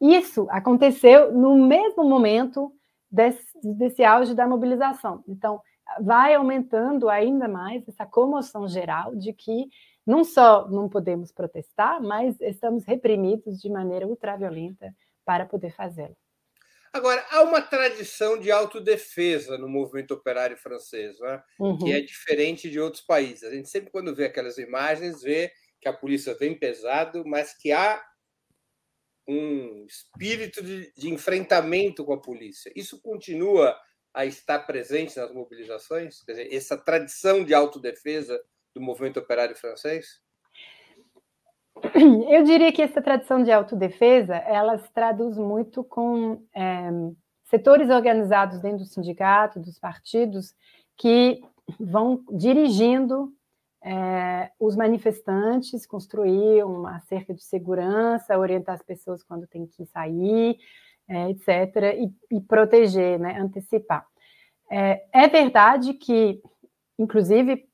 Isso aconteceu no mesmo momento desse, desse auge da mobilização. Então, vai aumentando ainda mais essa comoção geral de que não só não podemos protestar, mas estamos reprimidos de maneira ultraviolenta para poder fazê-lo. Agora, há uma tradição de autodefesa no movimento operário francês, né? uhum. que é diferente de outros países. A gente sempre, quando vê aquelas imagens, vê que a polícia vem pesado, mas que há um espírito de, de enfrentamento com a polícia. Isso continua a estar presente nas mobilizações? Quer dizer, essa tradição de autodefesa do movimento operário francês? [clears throat] Eu diria que essa tradição de autodefesa ela se traduz muito com é, setores organizados dentro do sindicato, dos partidos, que vão dirigindo é, os manifestantes, construir uma cerca de segurança, orientar as pessoas quando tem que sair, é, etc., e, e, proteger, né, antecipar. É, é verdade que, inclusive,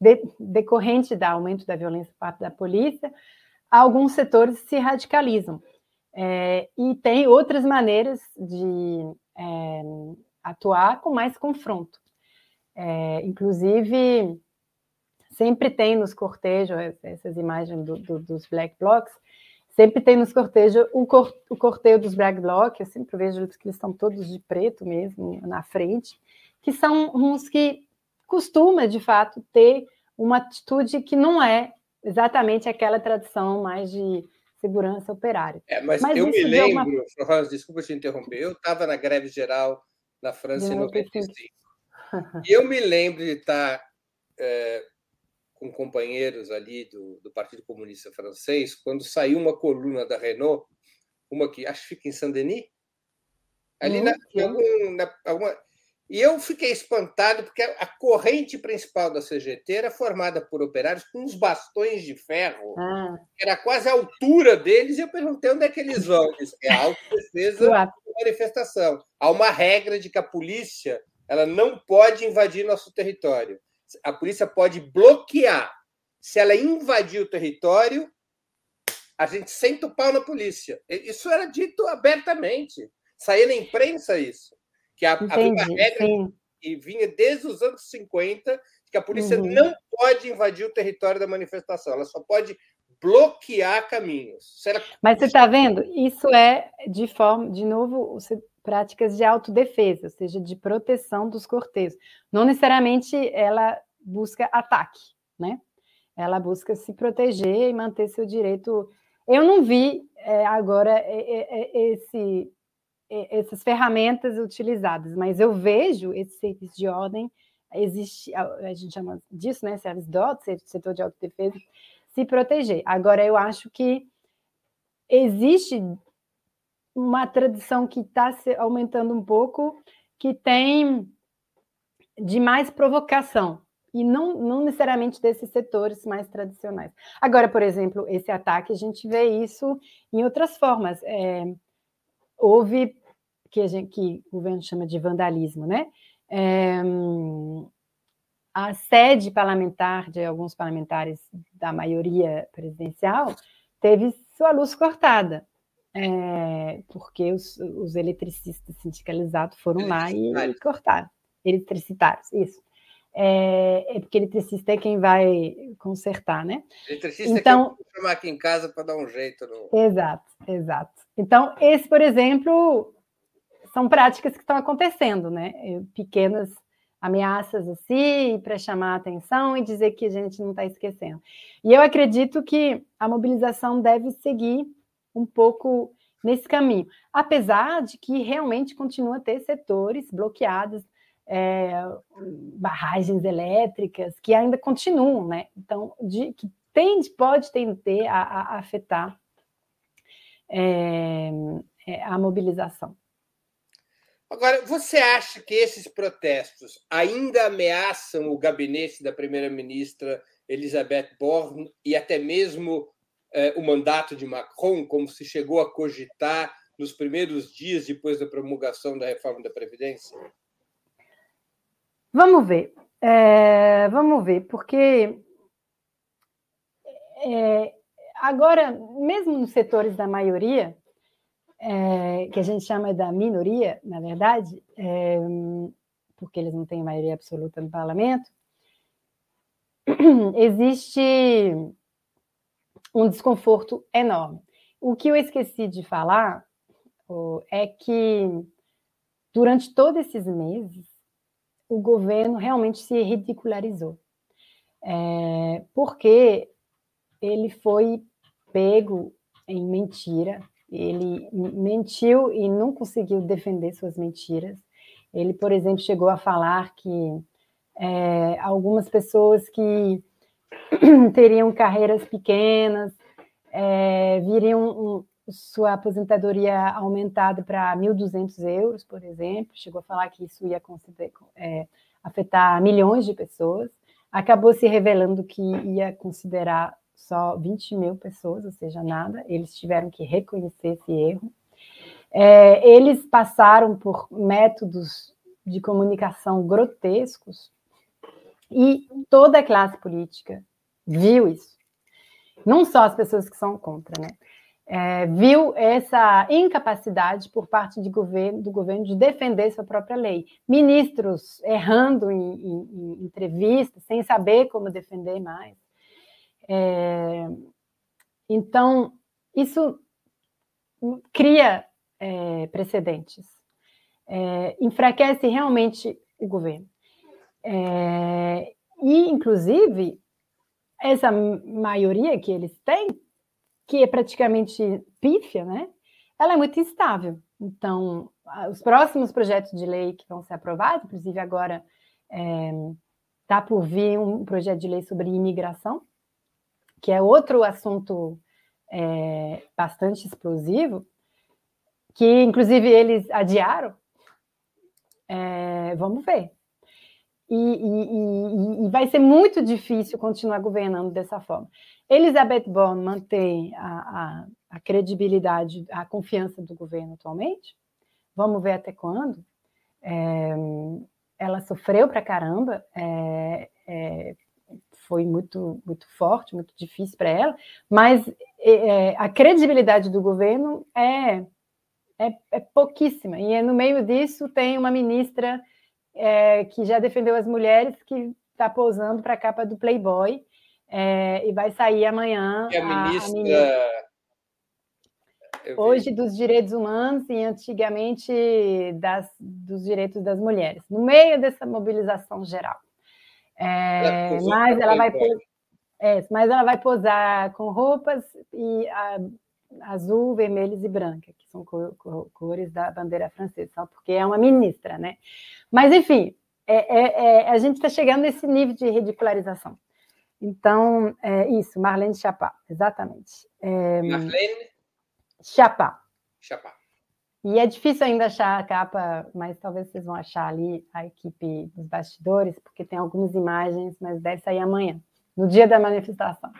de, decorrente do aumento da violência por parte da polícia, alguns setores se radicalizam. É, e tem outras maneiras de é, atuar com mais confronto. É, inclusive, sempre tem nos cortejos, essas imagens do, do, dos black blocs, sempre tem nos cortejos o, cor, o cortejo dos black blocs, eu sempre vejo que eles estão todos de preto mesmo, na frente, que são uns que costuma, de fato, ter uma atitude que não é exatamente aquela tradição mais de segurança operária. É, mas, mas eu me lembro, uma... Florence, desculpa te interromper, eu estava na greve geral na França em 95. e eu me lembro de estar é, com companheiros ali do, do Partido Comunista Francês, quando saiu uma coluna da Renault, uma que acho que fica em Saint-Denis, ali na, algum, na, alguma, e eu fiquei espantado porque a corrente principal da CGT era formada por operários com uns bastões de ferro, ah. era quase a altura deles, e eu perguntei onde é que eles vão. Isso é autodefesa manifestação. Há uma regra de que a polícia ela não pode invadir nosso território a polícia pode bloquear. Se ela invadir o território, a gente senta o pau na polícia. Isso era dito abertamente. Saía na imprensa isso. Que havia uma regra que vinha desde os anos 50 que a polícia uhum. não pode invadir o território da manifestação, ela só pode bloquear caminhos. Era... Mas você está vendo? Isso é de forma, de novo, práticas de autodefesa, ou seja, de proteção dos cortejos. Não necessariamente ela busca ataque, né? Ela busca se proteger e manter seu direito. Eu não vi é, agora é, é, é esse essas ferramentas utilizadas, mas eu vejo esse serviço de ordem existe, a gente chama disso, né, serviço DOT, setor de autodefesa, se proteger. Agora, eu acho que existe uma tradição que está aumentando um pouco, que tem de mais provocação, e não, não necessariamente desses setores mais tradicionais. Agora, por exemplo, esse ataque, a gente vê isso em outras formas. É, houve, que, gente, que o governo chama de vandalismo, né? É, a sede parlamentar de alguns parlamentares da maioria presidencial teve sua luz cortada, é, porque os, os, eletricistas sindicalizados foram lá e cortaram. Eletricitários, isso. É, é, porque eletricista é quem vai consertar, né? Eletricista então, é quem chamar aqui em casa para dar um jeito. No... Exato, exato. Então, esse, por exemplo, são práticas que estão acontecendo, né? Pequenas ameaças assim para chamar a atenção e dizer que a gente não está esquecendo. E eu acredito que a mobilização deve seguir um pouco nesse caminho, apesar de que realmente continua a ter setores bloqueados, é, barragens elétricas que ainda continuam, né? Então, de, que tende, pode tender a, a afetar é, é a mobilização. Agora, você acha que esses protestos ainda ameaçam o gabinete da primeira-ministra Elizabeth Borne e até mesmo eh, o mandato de Macron, como se chegou a cogitar nos primeiros dias depois da promulgação da reforma da Previdência? Vamos ver. É, vamos ver, porque é, agora, mesmo nos setores da maioria, é, que a gente chama da minoria, na verdade, é, porque eles não têm maioria absoluta no parlamento, [clears throat] existe um desconforto enorme. O que eu esqueci de falar é que durante todos esses meses o governo realmente se ridicularizou, é, porque ele foi pego em mentira ele mentiu e não conseguiu defender suas mentiras. Ele, por exemplo, chegou a falar que é, algumas pessoas que [clears throat] teriam carreiras pequenas é, viriam sua aposentadoria aumentada para 1.200 euros, por exemplo. Chegou a falar que isso ia é, afetar milhões de pessoas. Acabou se revelando que ia considerar só 20 mil pessoas, ou seja, nada. Eles tiveram que reconhecer esse erro. É, eles passaram por métodos de comunicação grotescos e toda a classe política viu isso. Não só as pessoas que são contra, né? É, viu essa incapacidade por parte governo, do governo de defender sua própria lei. Ministros errando em, em, em entrevistas, sem saber como defender mais. É, então, isso cria é, precedentes, é, enfraquece realmente o governo. É, e, inclusive, essa maioria que eles têm, que é praticamente pífia, né? Ela é muito instável. Então, os próximos projetos de lei que vão ser aprovados, inclusive agora está é, por vir um projeto de lei sobre imigração, que é outro assunto é, bastante explosivo, que inclusive eles adiaram. É, vamos ver. E, e, e, vai ser muito difícil continuar governando dessa forma. Elizabeth Borne mantém a, a, a credibilidade, a confiança do governo atualmente. Vamos ver até quando. É, ela sofreu para caramba, é, é, foi muito, muito forte, muito difícil para ela, mas é, é, a credibilidade do governo é, é, é, pouquíssima. E no meio disso tem uma ministra é, que já defendeu as mulheres, que está pousando para a capa do Playboy, é, e vai sair amanhã. E a ministra. A ministra hoje dos direitos humanos e antigamente das, dos direitos das mulheres, no meio dessa mobilização geral. É, mas ela vai é, mas ela vai posar com roupas e a, azul, vermelhos e branca, que são cores da bandeira francesa, só porque é uma ministra, né? Mas, enfim, é, é, é, a gente está chegando nesse nível de ridicularização. Então, é isso, Marlene Chapá, exatamente. É, Marlene Chapá. Chapá. E é difícil ainda achar a capa, mas talvez vocês vão achar ali a equipe dos bastidores, porque tem algumas imagens, mas deve sair amanhã, no dia da manifestação.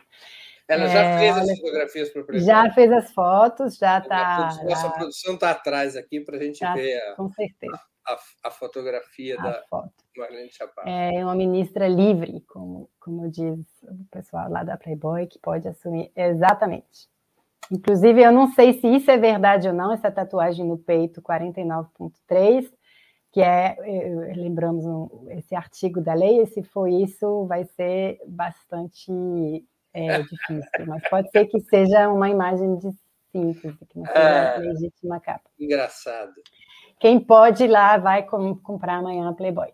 Ela já é, fez as fotografias para o presidente. Já fez as fotos, já está. Nossa produção está atrás aqui para a gente já, ver a, com certeza. A, a fotografia a da foto. Marlene Chapar. É uma ministra livre, como, como diz o pessoal lá da Playboy, que pode assumir exatamente. Inclusive, eu não sei se isso é verdade ou não, essa tatuagem no peito 49.3, que é, lembramos esse artigo da lei, e se for isso, vai ser bastante é difícil, mas pode ser que seja uma imagem de síntese, que não seja é, legítima capa. Engraçado. Quem pode ir lá vai com, comprar amanhã a Playboy.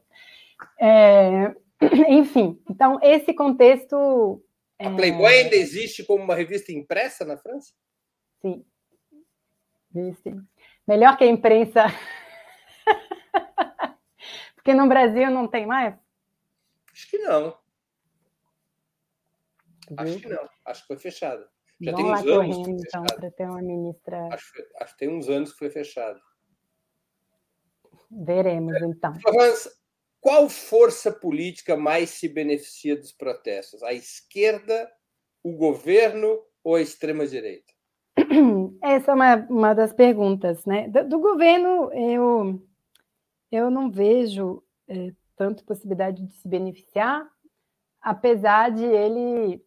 É, [clears throat] enfim, então esse contexto. A é, Playboy ainda existe como uma revista impressa na França? Sim. Existe. Melhor que a imprensa. [laughs] Porque no Brasil não tem mais? Acho que não. Acho que não, acho que foi fechado. Já tem uns anos. Correndo, então, para ter uma ministra. Acho, acho, que tem uns anos que foi fechado. Veremos, então. Florence, qual força política mais se beneficia dos protestos? A esquerda, o governo ou a extrema-direita? [clears throat] Essa é uma, uma das perguntas, né? Do, do governo, eu, eu não vejo é, tanto possibilidade de se beneficiar, apesar de ele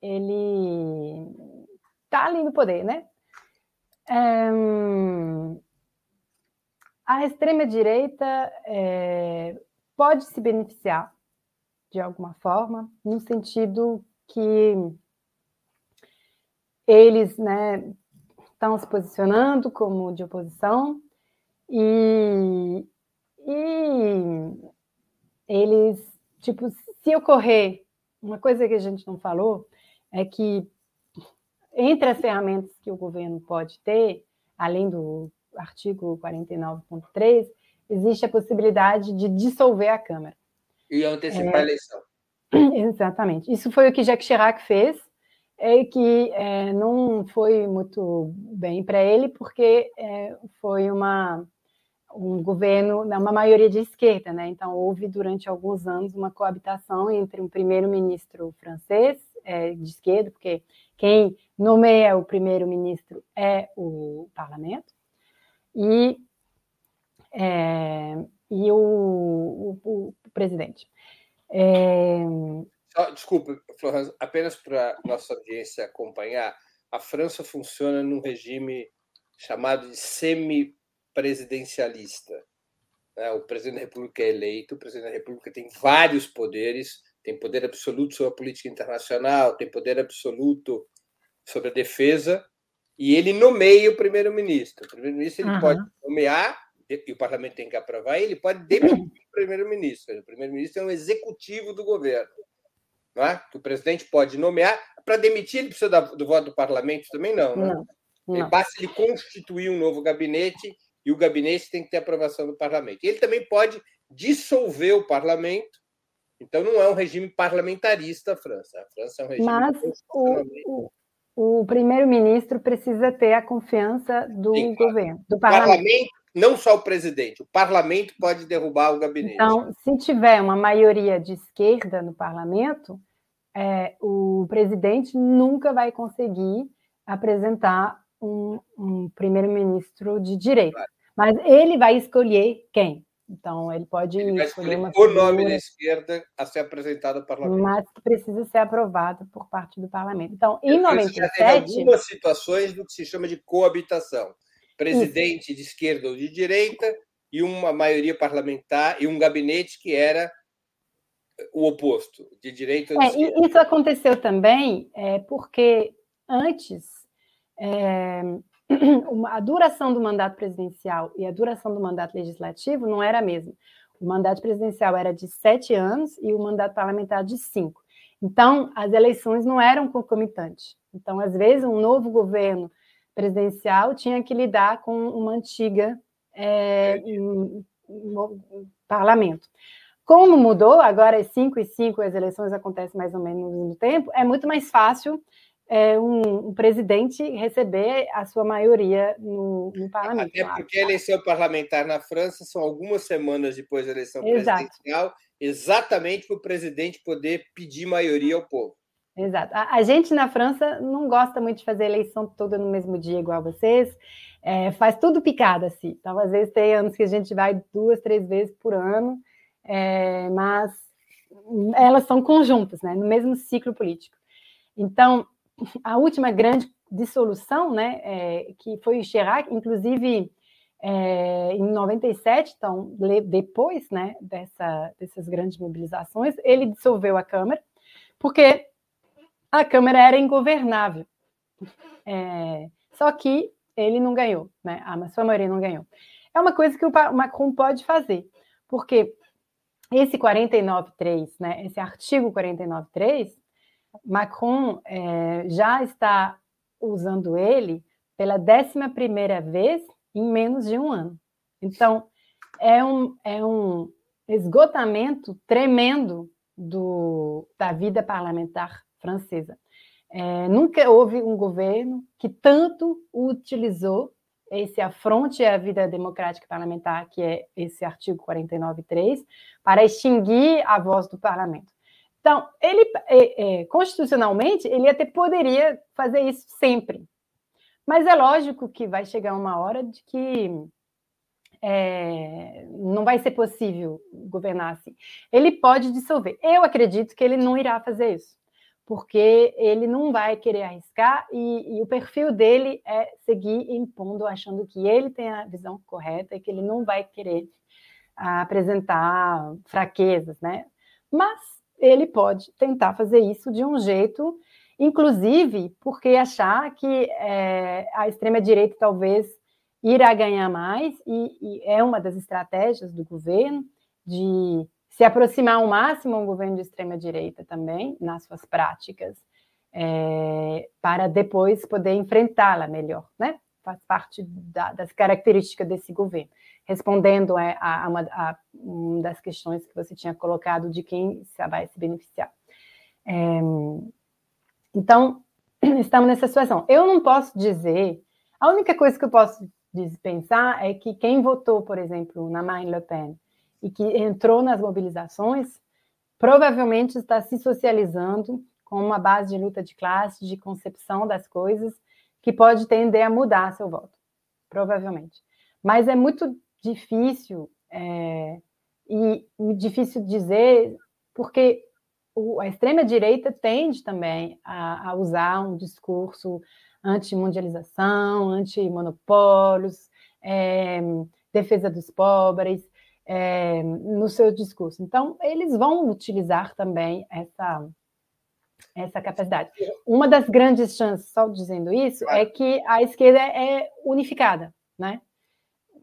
ele tá ali no poder, né? A extrema-direita é, pode se beneficiar de alguma forma, no sentido que eles né, estão se posicionando como de oposição e, e eles, tipo, se ocorrer uma coisa que a gente não falou, é que entre as ferramentas que o governo pode ter, além do artigo 49.3, existe a possibilidade de dissolver a Câmara. E antecipar é, a eleição. [clears throat] Exatamente. Isso foi o que Jacques Chirac fez, é que é, não foi muito bem para ele, porque é, foi uma, um governo, uma maioria de esquerda, né? Então, houve durante alguns anos uma coabitação entre um primeiro-ministro francês é, de esquerda, porque quem nomeia o primeiro-ministro é o parlamento, e, é, e o, o, o presidente. É... Desculpa, Florence, apenas para nossa audiência acompanhar, a França funciona num regime chamado de semipresidencialista. Né? O presidente da República é eleito, o presidente da República tem vários poderes, tem poder absoluto sobre a política internacional, tem poder absoluto sobre a defesa, e ele nomeia o primeiro-ministro. O primeiro-ministro ele uhum. pode nomear, e o parlamento tem que aprovar, e ele pode demitir [clears throat] o primeiro-ministro. O primeiro-ministro é um executivo do governo. Não é? Que o presidente pode nomear. Para demitir, ele precisa do voto do parlamento também? Não. Né? Não, não. Ele basta ele constituir um novo gabinete e o gabinete tem que ter aprovação do parlamento. Ele também pode dissolver o parlamento então, não é um regime parlamentarista a França. A França é um regime. Mas o, o, o primeiro-ministro precisa ter a confiança do Sim, governo, do parlamento. parlamento. Não só o presidente, o parlamento pode derrubar o gabinete. Então, se tiver uma maioria de esquerda no parlamento, é, o presidente nunca vai conseguir apresentar um, um primeiro-ministro de direita. Mas ele vai escolher quem? Então, ele pode ele escolher uma o nome da esquerda a ser apresentado ao parlamento. Mas precisa ser aprovado por parte do parlamento. Então, em 97... Já algumas situações do que se chama de coabitação. Presidente Isso. de esquerda ou de direita e uma maioria parlamentar e um gabinete que era o oposto, de direita ou de é, esquerda. Isso aconteceu também é, porque antes... É, [clears throat] a duração do mandato presidencial e a duração do mandato legislativo não era a mesma. O mandato presidencial era de sete anos e o mandato parlamentar de cinco. Então, as eleições não eram concomitantes. Então, às vezes, um novo governo presidencial tinha que lidar com uma antiga é, um, um, um parlamento. Como mudou, agora é 5 e 5, as eleições acontecem mais ou menos no mesmo tempo, é muito mais fácil é, um, um, presidente receber a sua maioria no, no parlamento. Até porque a eleição parlamentar na França são algumas semanas depois da eleição Exato. presidencial, exatamente para o presidente poder pedir maioria ao povo. Exato. A, a, gente na França não gosta muito de fazer eleição toda no mesmo dia, igual vocês. É, faz tudo picado assim. Então, às vezes, tem anos que a gente vai duas, três vezes por ano é, mas elas são conjuntas, né, no mesmo ciclo político. Então, a última grande dissolução, né, é, que foi o Chirac, inclusive é, em 97, então depois, né, dessa, dessas grandes mobilizações, ele dissolveu a Câmara, porque a Câmara era ingovernável. É, só que ele não ganhou, né, a sua maioria não ganhou. É uma coisa que o Macron pode fazer, porque esse 49.3, né, esse artigo 49.3, Macron é, já está usando ele pela décima primeira vez em menos de um ano. Então, é um, é um esgotamento tremendo do, da vida parlamentar francesa. É, nunca houve um governo que tanto utilizou esse afronte à vida democrática parlamentar, que é esse artigo 49.3, para extinguir a voz do parlamento. Então, ele, é, é, constitucionalmente, ele até poderia fazer isso sempre. Mas é lógico que vai chegar uma hora de que é, não vai ser possível governar assim. Ele pode dissolver. Eu acredito que ele não irá fazer isso porque ele não vai querer arriscar e, e, o perfil dele é seguir impondo, achando que ele tem a visão correta e que ele não vai querer apresentar fraquezas, né? Mas ele pode tentar fazer isso de um jeito, inclusive porque achar que é, a extrema-direita talvez irá ganhar mais, e, e é uma das estratégias do governo de se aproximar ao máximo ao governo de extrema-direita também, nas suas práticas, é, para depois poder enfrentá-la melhor, né? Faz parte da, das características desse governo. Respondendo a, a, uma, a, uma, das questões que você tinha colocado de quem vai se beneficiar. É, então, [clears throat] estamos nessa situação. Eu não posso dizer, a única coisa que eu posso pensar é que quem votou, por exemplo, na Marine Le Pen, e que entrou nas mobilizações, provavelmente está se socializando com uma base de luta de classe, de concepção das coisas, que pode tender a mudar seu voto, provavelmente. Mas é muito difícil, é, e difícil dizer, porque a extrema-direita tende também a, a usar um discurso anti-mundialização, anti-monopólios, é, defesa dos pobres, é, no seu discurso. Então, eles vão utilizar também essa, essa capacidade. Uma das grandes chances, só dizendo isso, é que a esquerda é unificada, né?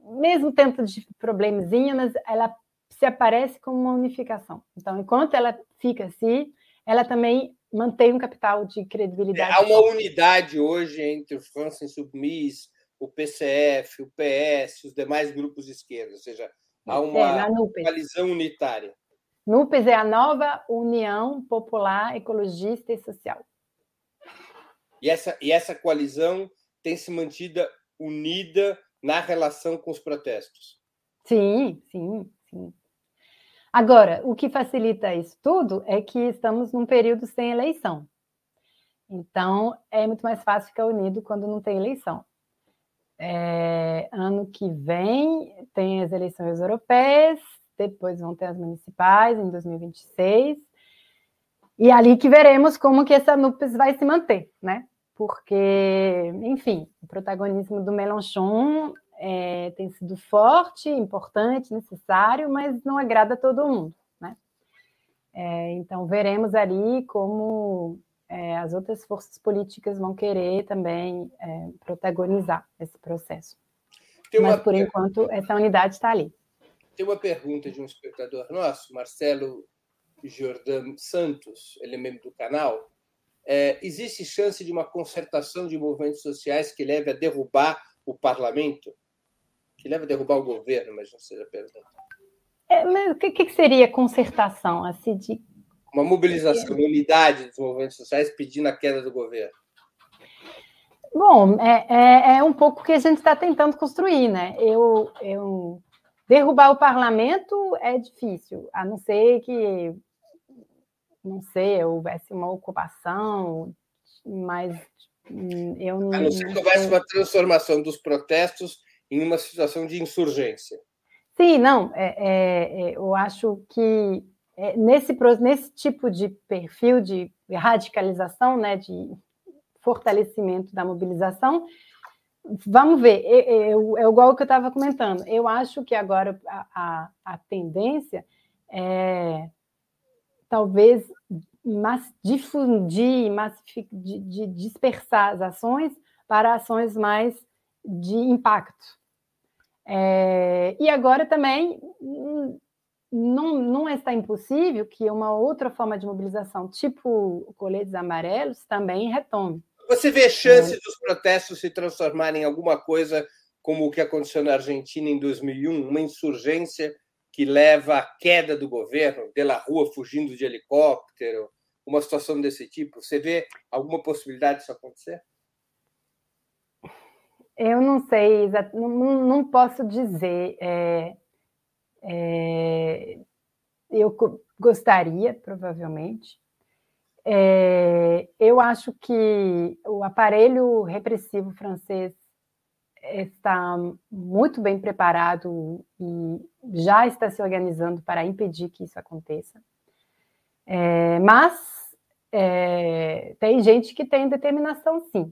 Mesmo tendo de problemazinho, mas ela se aparece como uma unificação. Então, enquanto ela fica assim, ela também mantém um capital de credibilidade. Há uma unidade hoje entre o França Insubmis, o PCF, o PS, os demais grupos de esquerda, ou seja, Há é, uma é, coalizão unitária. NUPES é a nova União Popular Ecologista e Social. E essa, e essa coalizão tem se mantida unida na relação com os protestos. Sim, sim, sim. Agora, o que facilita isso tudo é que estamos num período sem eleição. Então, é muito mais fácil ficar unido quando não tem eleição. É, ano que vem tem as eleições europeias, depois vão ter as municipais em 2026. E é ali que veremos como que essa NUPES vai se manter, né? Porque, enfim, o protagonismo do Mélenchon é, tem sido forte, importante, necessário, mas não agrada a todo mundo, né? É, então, veremos ali como é, as outras forças políticas vão querer também é, protagonizar esse processo. Mas, por enquanto, essa unidade está ali. Tem uma pergunta de um espectador nosso, Marcelo Jordan Santos, ele é membro do canal. É, existe chance de uma concertação de movimentos sociais que leve a derrubar o parlamento? Que leve a derrubar o governo, mas não seja pergunta. É, mas o que, que seria concertação? Assim, de... Uma mobilização, uma unidade dos movimentos sociais pedindo a queda do governo. Bom, é, é, é um pouco o que a gente está tentando construir, né? Eu, eu derrubar o parlamento é difícil, a não ser que não sei, houvesse uma ocupação, mas hum, eu não. A não ser que houvesse uma transformação dos protestos em uma situação de insurgência. Sim, não, é, é, é eu acho que é, nesse, nesse tipo de perfil de radicalização, né, de fortalecimento da mobilização, vamos ver, é, é, é igual o que eu estava comentando, eu acho que agora a, a, a tendência é talvez mas, difundir, massific, de, de dispersar as ações para ações mais de impacto. É, e agora também não, não está impossível que uma outra forma de mobilização, tipo coletes amarelos, também retome. Você vê chance é. dos protestos se transformarem em alguma coisa como o que aconteceu na Argentina em 2001, uma insurgência que leva à queda do governo, pela rua fugindo de helicóptero, uma situação desse tipo? Você vê alguma possibilidade disso acontecer? Eu não sei, não, posso dizer. É, é, eu gostaria, provavelmente. É, eu acho que o aparelho repressivo francês está muito bem preparado e já está se organizando para impedir que isso aconteça. É, mas é, tem gente que tem determinação, sim.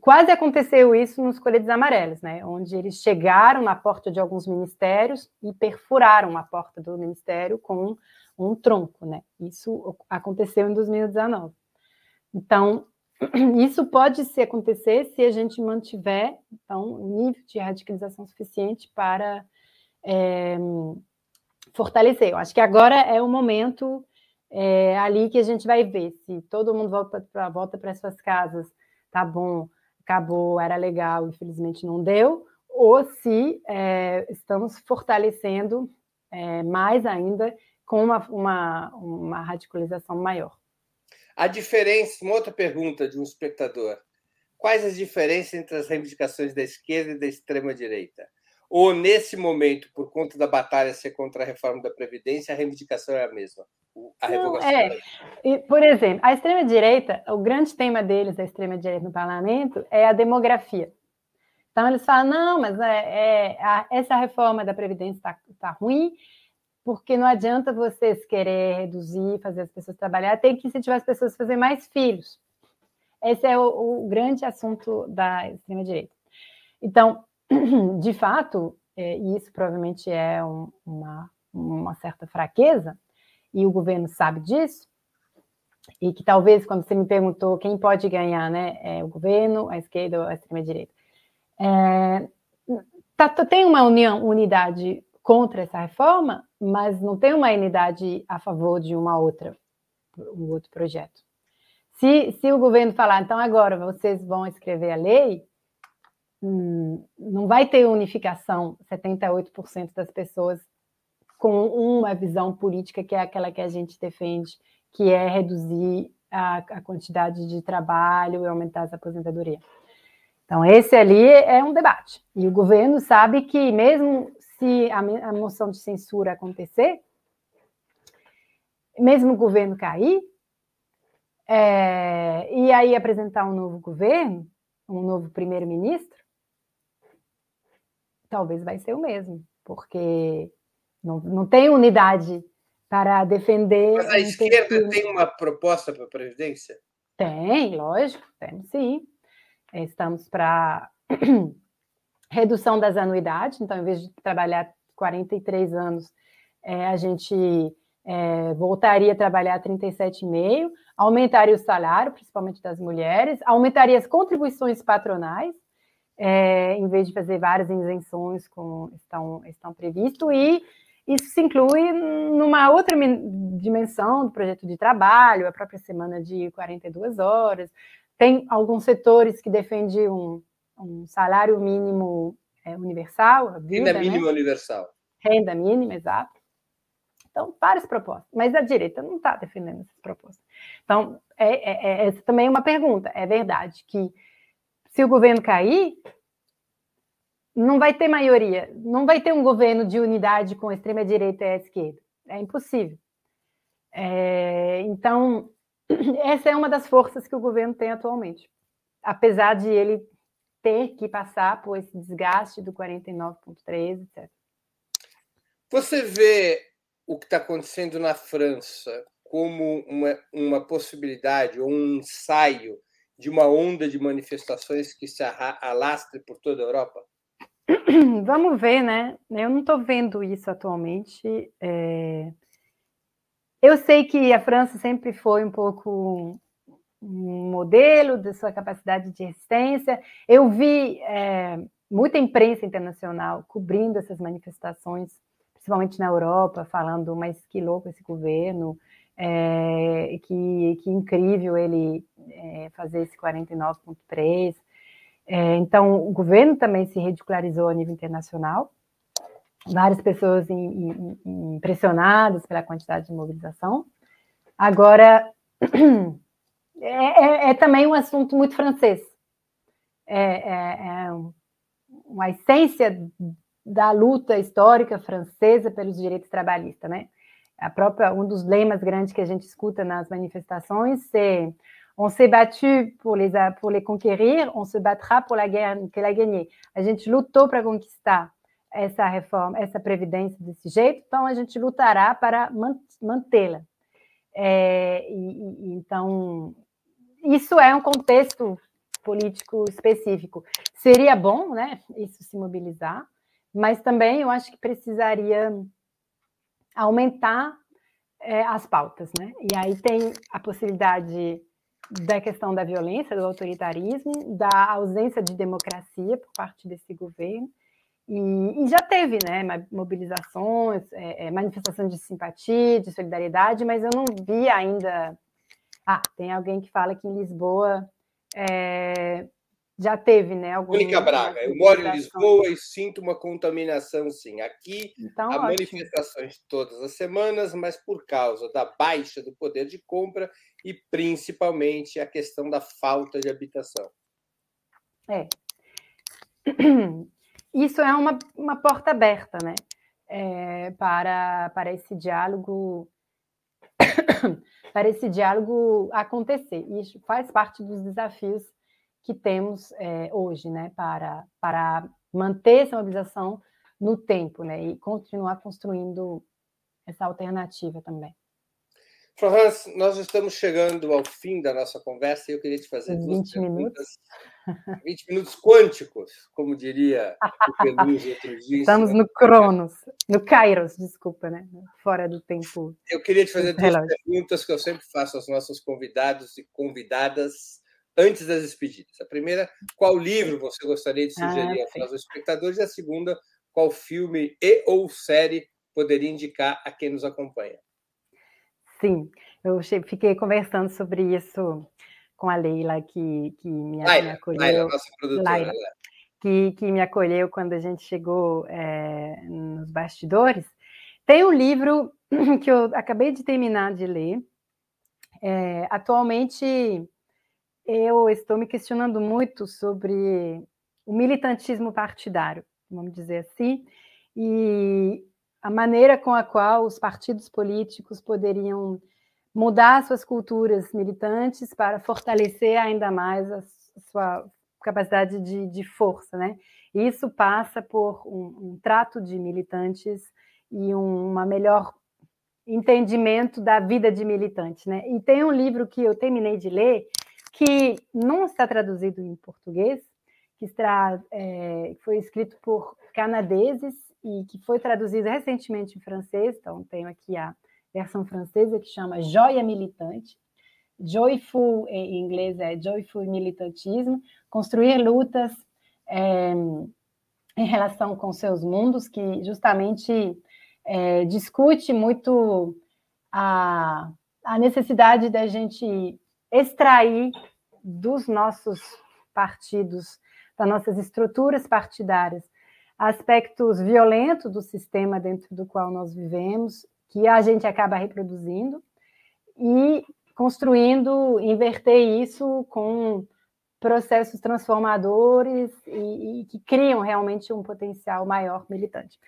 Quase aconteceu isso nos coletes amarelos, né? Onde eles chegaram na porta de alguns ministérios e perfuraram a porta do ministério com um tronco, né? Isso aconteceu em 2019. Então, [clears throat] isso pode se acontecer se a gente mantiver então, um nível de radicalização suficiente para é, fortalecer. Eu acho que agora é o momento é, ali que a gente vai ver se todo mundo volta para volta para suas casas, tá bom, acabou, era legal, infelizmente não deu, ou se é, estamos fortalecendo é, mais ainda com uma, uma, uma radicalização maior. A diferença, uma outra pergunta de um espectador. Quais as diferenças entre as reivindicações da esquerda e da extrema-direita? Ou, nesse momento, por conta da batalha ser contra a reforma da Previdência, a reivindicação é a mesma? A Não, é. E, por exemplo, a extrema-direita, o grande tema deles, da extrema-direita no parlamento, é a demografia. Então, eles falam: não, mas é, é a, essa reforma da Previdência está tá ruim, porque não adianta vocês querer reduzir, fazer as pessoas trabalhar, tem que incentivar as pessoas a fazer mais filhos. Esse é o, o grande assunto da extrema-direita. Então, [clears throat] de fato, é, e isso provavelmente é um, uma, uma certa fraqueza, e o governo sabe disso, e que talvez, quando você me perguntou quem pode ganhar, né, é o governo, a esquerda ou a extrema-direita, é, tá, tem uma união, unidade contra essa reforma, mas não tem uma unidade a favor de uma outra, um outro projeto. Se, se o governo falar, então agora vocês vão escrever a lei, hum, não vai ter unificação 78% das pessoas com uma visão política que é aquela que a gente defende, que é reduzir a, a quantidade de trabalho e aumentar as aposentadorias. Então, esse ali é um debate. E o governo sabe que, mesmo se a, a moção de censura acontecer, mesmo o governo cair, é, e aí apresentar um novo governo, um novo primeiro-ministro, talvez vai ser o mesmo, porque não, não tem unidade para defender. Mas a esquerda tem uma proposta para a Previdência? Tem, lógico, tem sim. Estamos para redução das anuidades, então, em vez de trabalhar 43 anos, é, a gente é, voltaria a trabalhar 37,5, aumentaria o salário, principalmente das mulheres, aumentaria as contribuições patronais, é, em vez de fazer várias isenções como estão, estão previstos, e isso se inclui numa outra dimensão do projeto de trabalho, a própria semana de 42 horas. Tem alguns setores que defendem um, salário mínimo é, universal. Renda né? mínima universal. Renda mínima, exato. Então, várias propostas. Mas a direita não está defendendo essas propostas. Então, é, é, é, essa também é uma pergunta. É verdade que se o governo cair, não vai ter maioria, não vai ter um governo de unidade com a extrema-direita e a esquerda. É impossível. É, então, [clears throat] essa é uma das forças que o governo tem atualmente. Apesar de ele ter que passar por esse desgaste do 49,3, etc. Você vê o que está acontecendo na França como uma, uma possibilidade ou um ensaio de uma onda de manifestações que se alastre por toda a Europa? [clears throat] Vamos ver, né? Eu não estou vendo isso atualmente. É... Eu sei que a França sempre foi um pouco modelo de sua capacidade de resistência. Eu vi é, muita imprensa internacional cobrindo essas manifestações, principalmente na Europa, falando, mas que louco esse governo, é, que, que incrível ele é, fazer esse 49.3. É, então, o governo também se ridicularizou a nível internacional, várias pessoas in, in, impressionadas pela quantidade de mobilização. Agora, [clears throat] é, é, é também um assunto muito francês. É, é, é uma essência da luta histórica francesa pelos direitos trabalhistas, né? A própria um dos lemas grandes que a gente escuta nas manifestações é On s'est battu pour les, pour les conquérir, on se battra pour la guerre que la gagner. A gente lutou para conquistar essa reforma, essa previdência desse jeito, então a gente lutará para mantê-la. É, e, e, então, isso é um contexto político específico. Seria bom, né, isso se mobilizar, mas também eu acho que precisaria aumentar é, as pautas, né? E aí tem a possibilidade da questão da violência, do autoritarismo, da ausência de democracia por parte desse governo. E, e já teve né, mobilizações, é, é, de simpatia, de solidariedade, mas eu não vi ainda. Ah, tem alguém que fala que em Lisboa é, já teve, né? Algum, Mônica Braga, eu moro em Lisboa e sinto uma contaminação, sim. Aqui então, há ótimo. manifestações todas as semanas, mas por causa da baixa do poder de compra e principalmente a questão da falta de habitação. É. [clears throat] Isso é uma, uma porta aberta, né? É, para, para esse diálogo [coughs] para esse diálogo acontecer. Isso faz parte dos desafios que temos é, hoje, né, para, para manter essa mobilização no tempo, né, e continuar construindo essa alternativa também. Florence, nós estamos chegando ao fim da nossa conversa e eu queria te fazer 20 duas perguntas. Minutos. [laughs] 20 minutos quânticos, como diria o Peluso outro dia. Estamos no Cronos, no Kairos, desculpa, né? Fora do tempo. Eu queria te fazer duas perguntas que eu sempre faço aos nossos convidados e convidadas antes das despedidas. A primeira, qual livro você gostaria de sugerir ah, aos espectadores? E a segunda, qual filme e ou série poderia indicar a quem nos acompanha? Sim, eu fiquei conversando sobre isso com a Leila, que, que me, Laila, me acolheu. Laila, nossa produtora. Laila, que, que me acolheu quando a gente chegou é, nos bastidores. Tem um livro [clears throat] que eu acabei de terminar de ler. É, atualmente eu estou me questionando muito sobre o militantismo partidário, vamos dizer assim, e a maneira com a qual os partidos políticos poderiam mudar suas culturas militantes para fortalecer ainda mais a sua capacidade de, de força, né? Isso passa por um, um trato de militantes e um uma melhor entendimento da vida de militante, né? E tem um livro que eu terminei de ler que não está traduzido em português, que está, é, foi escrito por canadeses e que foi traduzido recentemente em francês. Então, tenho aqui a versão francesa que chama Joia Militante. Joyful em inglês é Joyful Militantismo, construir lutas é, em relação com seus mundos, que justamente é, discute muito a, a necessidade da gente extrair dos nossos partidos, das nossas estruturas partidárias, aspectos violentos do sistema dentro do qual nós vivemos, que a gente acaba reproduzindo, e construindo, inverter isso com processos transformadores e, e, que criam realmente um potencial maior militante.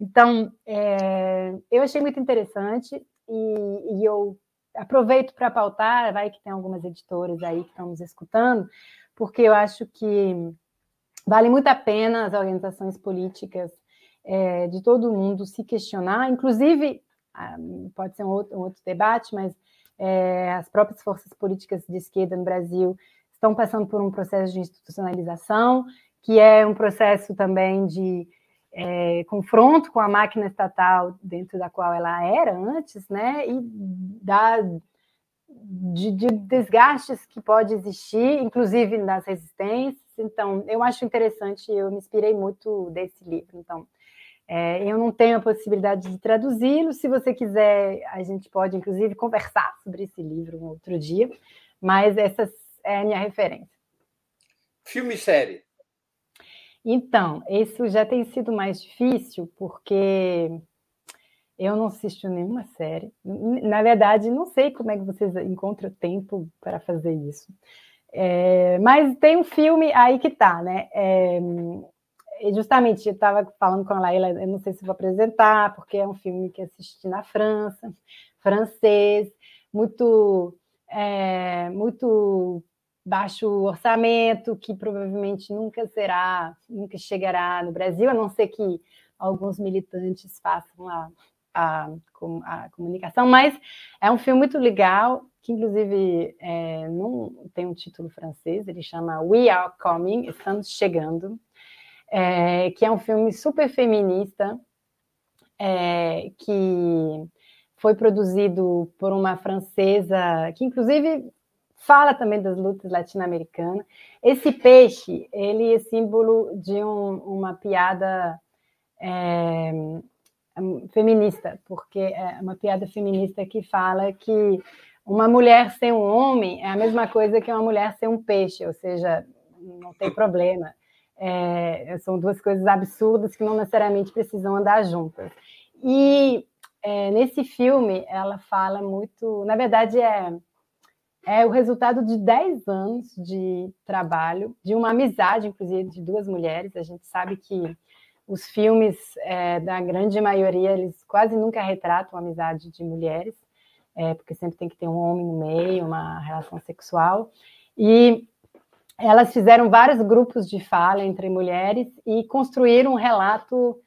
Então, é, eu achei muito interessante e, e eu aproveito para pautar, vai que tem algumas editoras aí que estão nos escutando, porque eu acho que vale muito a pena as organizações políticas é, de todo mundo se questionar, inclusive, ah, pode ser um outro, um outro debate, mas é, as próprias forças políticas de esquerda no Brasil estão passando por um processo de institucionalização, que é um processo também de é, confronto com a máquina estatal dentro da qual ela era antes, né, e da, de, de desgastes que pode existir, inclusive nas resistências. Então, eu acho interessante, eu me inspirei muito desse livro. Então, é, eu não tenho a possibilidade de traduzi-lo. Se você quiser, a gente pode, inclusive, conversar sobre esse livro um outro dia. Mas essa é a minha referência. Filme e série. Então, isso já tem sido mais difícil, porque eu não assisto nenhuma série. Na verdade, não sei como é que vocês encontram tempo para fazer isso. É, mas tem um filme aí que tá, né? É, justamente, eu estava falando com a Laila, eu não sei se vou apresentar, porque é um filme que assisti na França, francês, muito, é, muito baixo orçamento, que provavelmente nunca será, nunca chegará no Brasil, a não ser que alguns militantes façam a, a, a comunicação, mas é um filme muito legal, que inclusive é, não tem um título francês, ele chama We Are Coming, Estamos Chegando, é, que é um filme super feminista, é, que foi produzido por uma francesa, que inclusive fala também das lutas latino-americanas. Esse peixe, ele é símbolo de um, uma piada é, feminista, porque é uma piada feminista que fala que uma mulher sem um homem é a mesma coisa que uma mulher sem um peixe, ou seja, não tem problema. É, são duas coisas absurdas que não necessariamente precisam andar juntas. E é, nesse filme, ela fala muito. Na verdade, é é o resultado de 10 anos de trabalho, de uma amizade, inclusive, de duas mulheres. A gente sabe que os filmes é, da grande maioria, eles quase nunca retratam a amizade de mulheres, é, porque sempre tem que ter um homem no meio, uma relação sexual. E elas fizeram vários grupos de fala entre mulheres e construíram um relato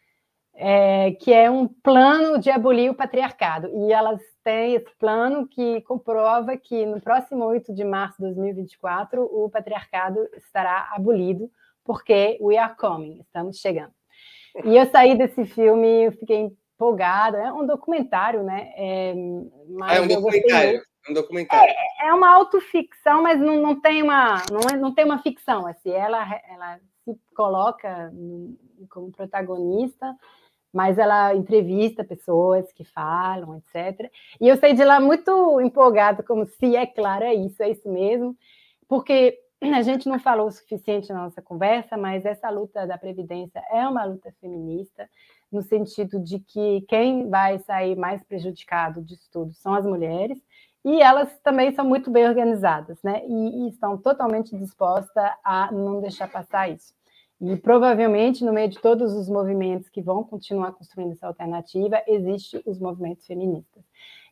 é, que é um plano de abolir o patriarcado. E elas têm esse plano que comprova que no próximo 8 de março de 2024 o patriarcado estará abolido, porque we are coming, estamos chegando. E eu saí desse filme, eu fiquei empolgada. É um documentário, né? É, é um documentário. É um documentário. É, é, uma autoficção, mas não, não tem uma não, é, não tem uma ficção. Assim, ela, ela se coloca como protagonista mas ela entrevista pessoas que falam, etc. E eu saí de lá muito empolgada, como se é claro, é isso, é isso mesmo, porque a gente não falou o suficiente na nossa conversa, mas essa luta da Previdência é uma luta feminista, no sentido de que quem vai sair mais prejudicado disso tudo são as mulheres, e elas também são muito bem organizadas, né? E, e estão totalmente dispostas a não deixar passar isso. E provavelmente, no meio de todos os movimentos que vão continuar construindo essa alternativa, existem os movimentos feministas.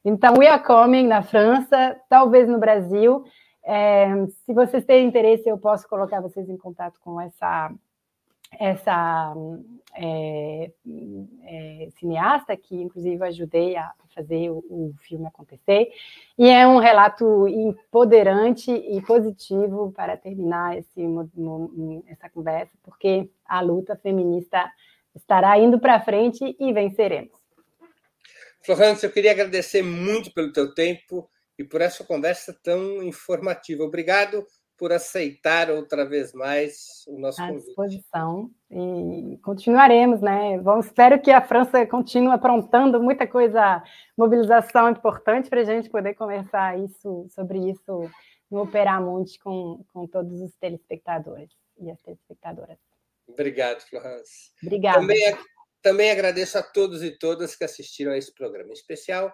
Então, We Are Coming na França, talvez no Brasil. É, se vocês têm interesse, eu posso colocar vocês em contato com essa essa é, é, cineasta, que inclusive ajudei a fazer o, o, filme acontecer, e é um relato empoderante e positivo para terminar esse, essa conversa, porque a luta feminista estará indo para frente e venceremos. Florence, eu queria agradecer muito pelo teu tempo e por essa conversa tão informativa. Obrigado por aceitar outra vez mais o nosso à convite. À disposição. E continuaremos, né? Vamos, espero que a França continue aprontando muita coisa, mobilização importante para a gente poder conversar isso, sobre isso no Operamonte com, com todos os telespectadores e as telespectadoras. Obrigado, Florence. Obrigada. Também, também agradeço a todos e todas que assistiram a esse programa, especial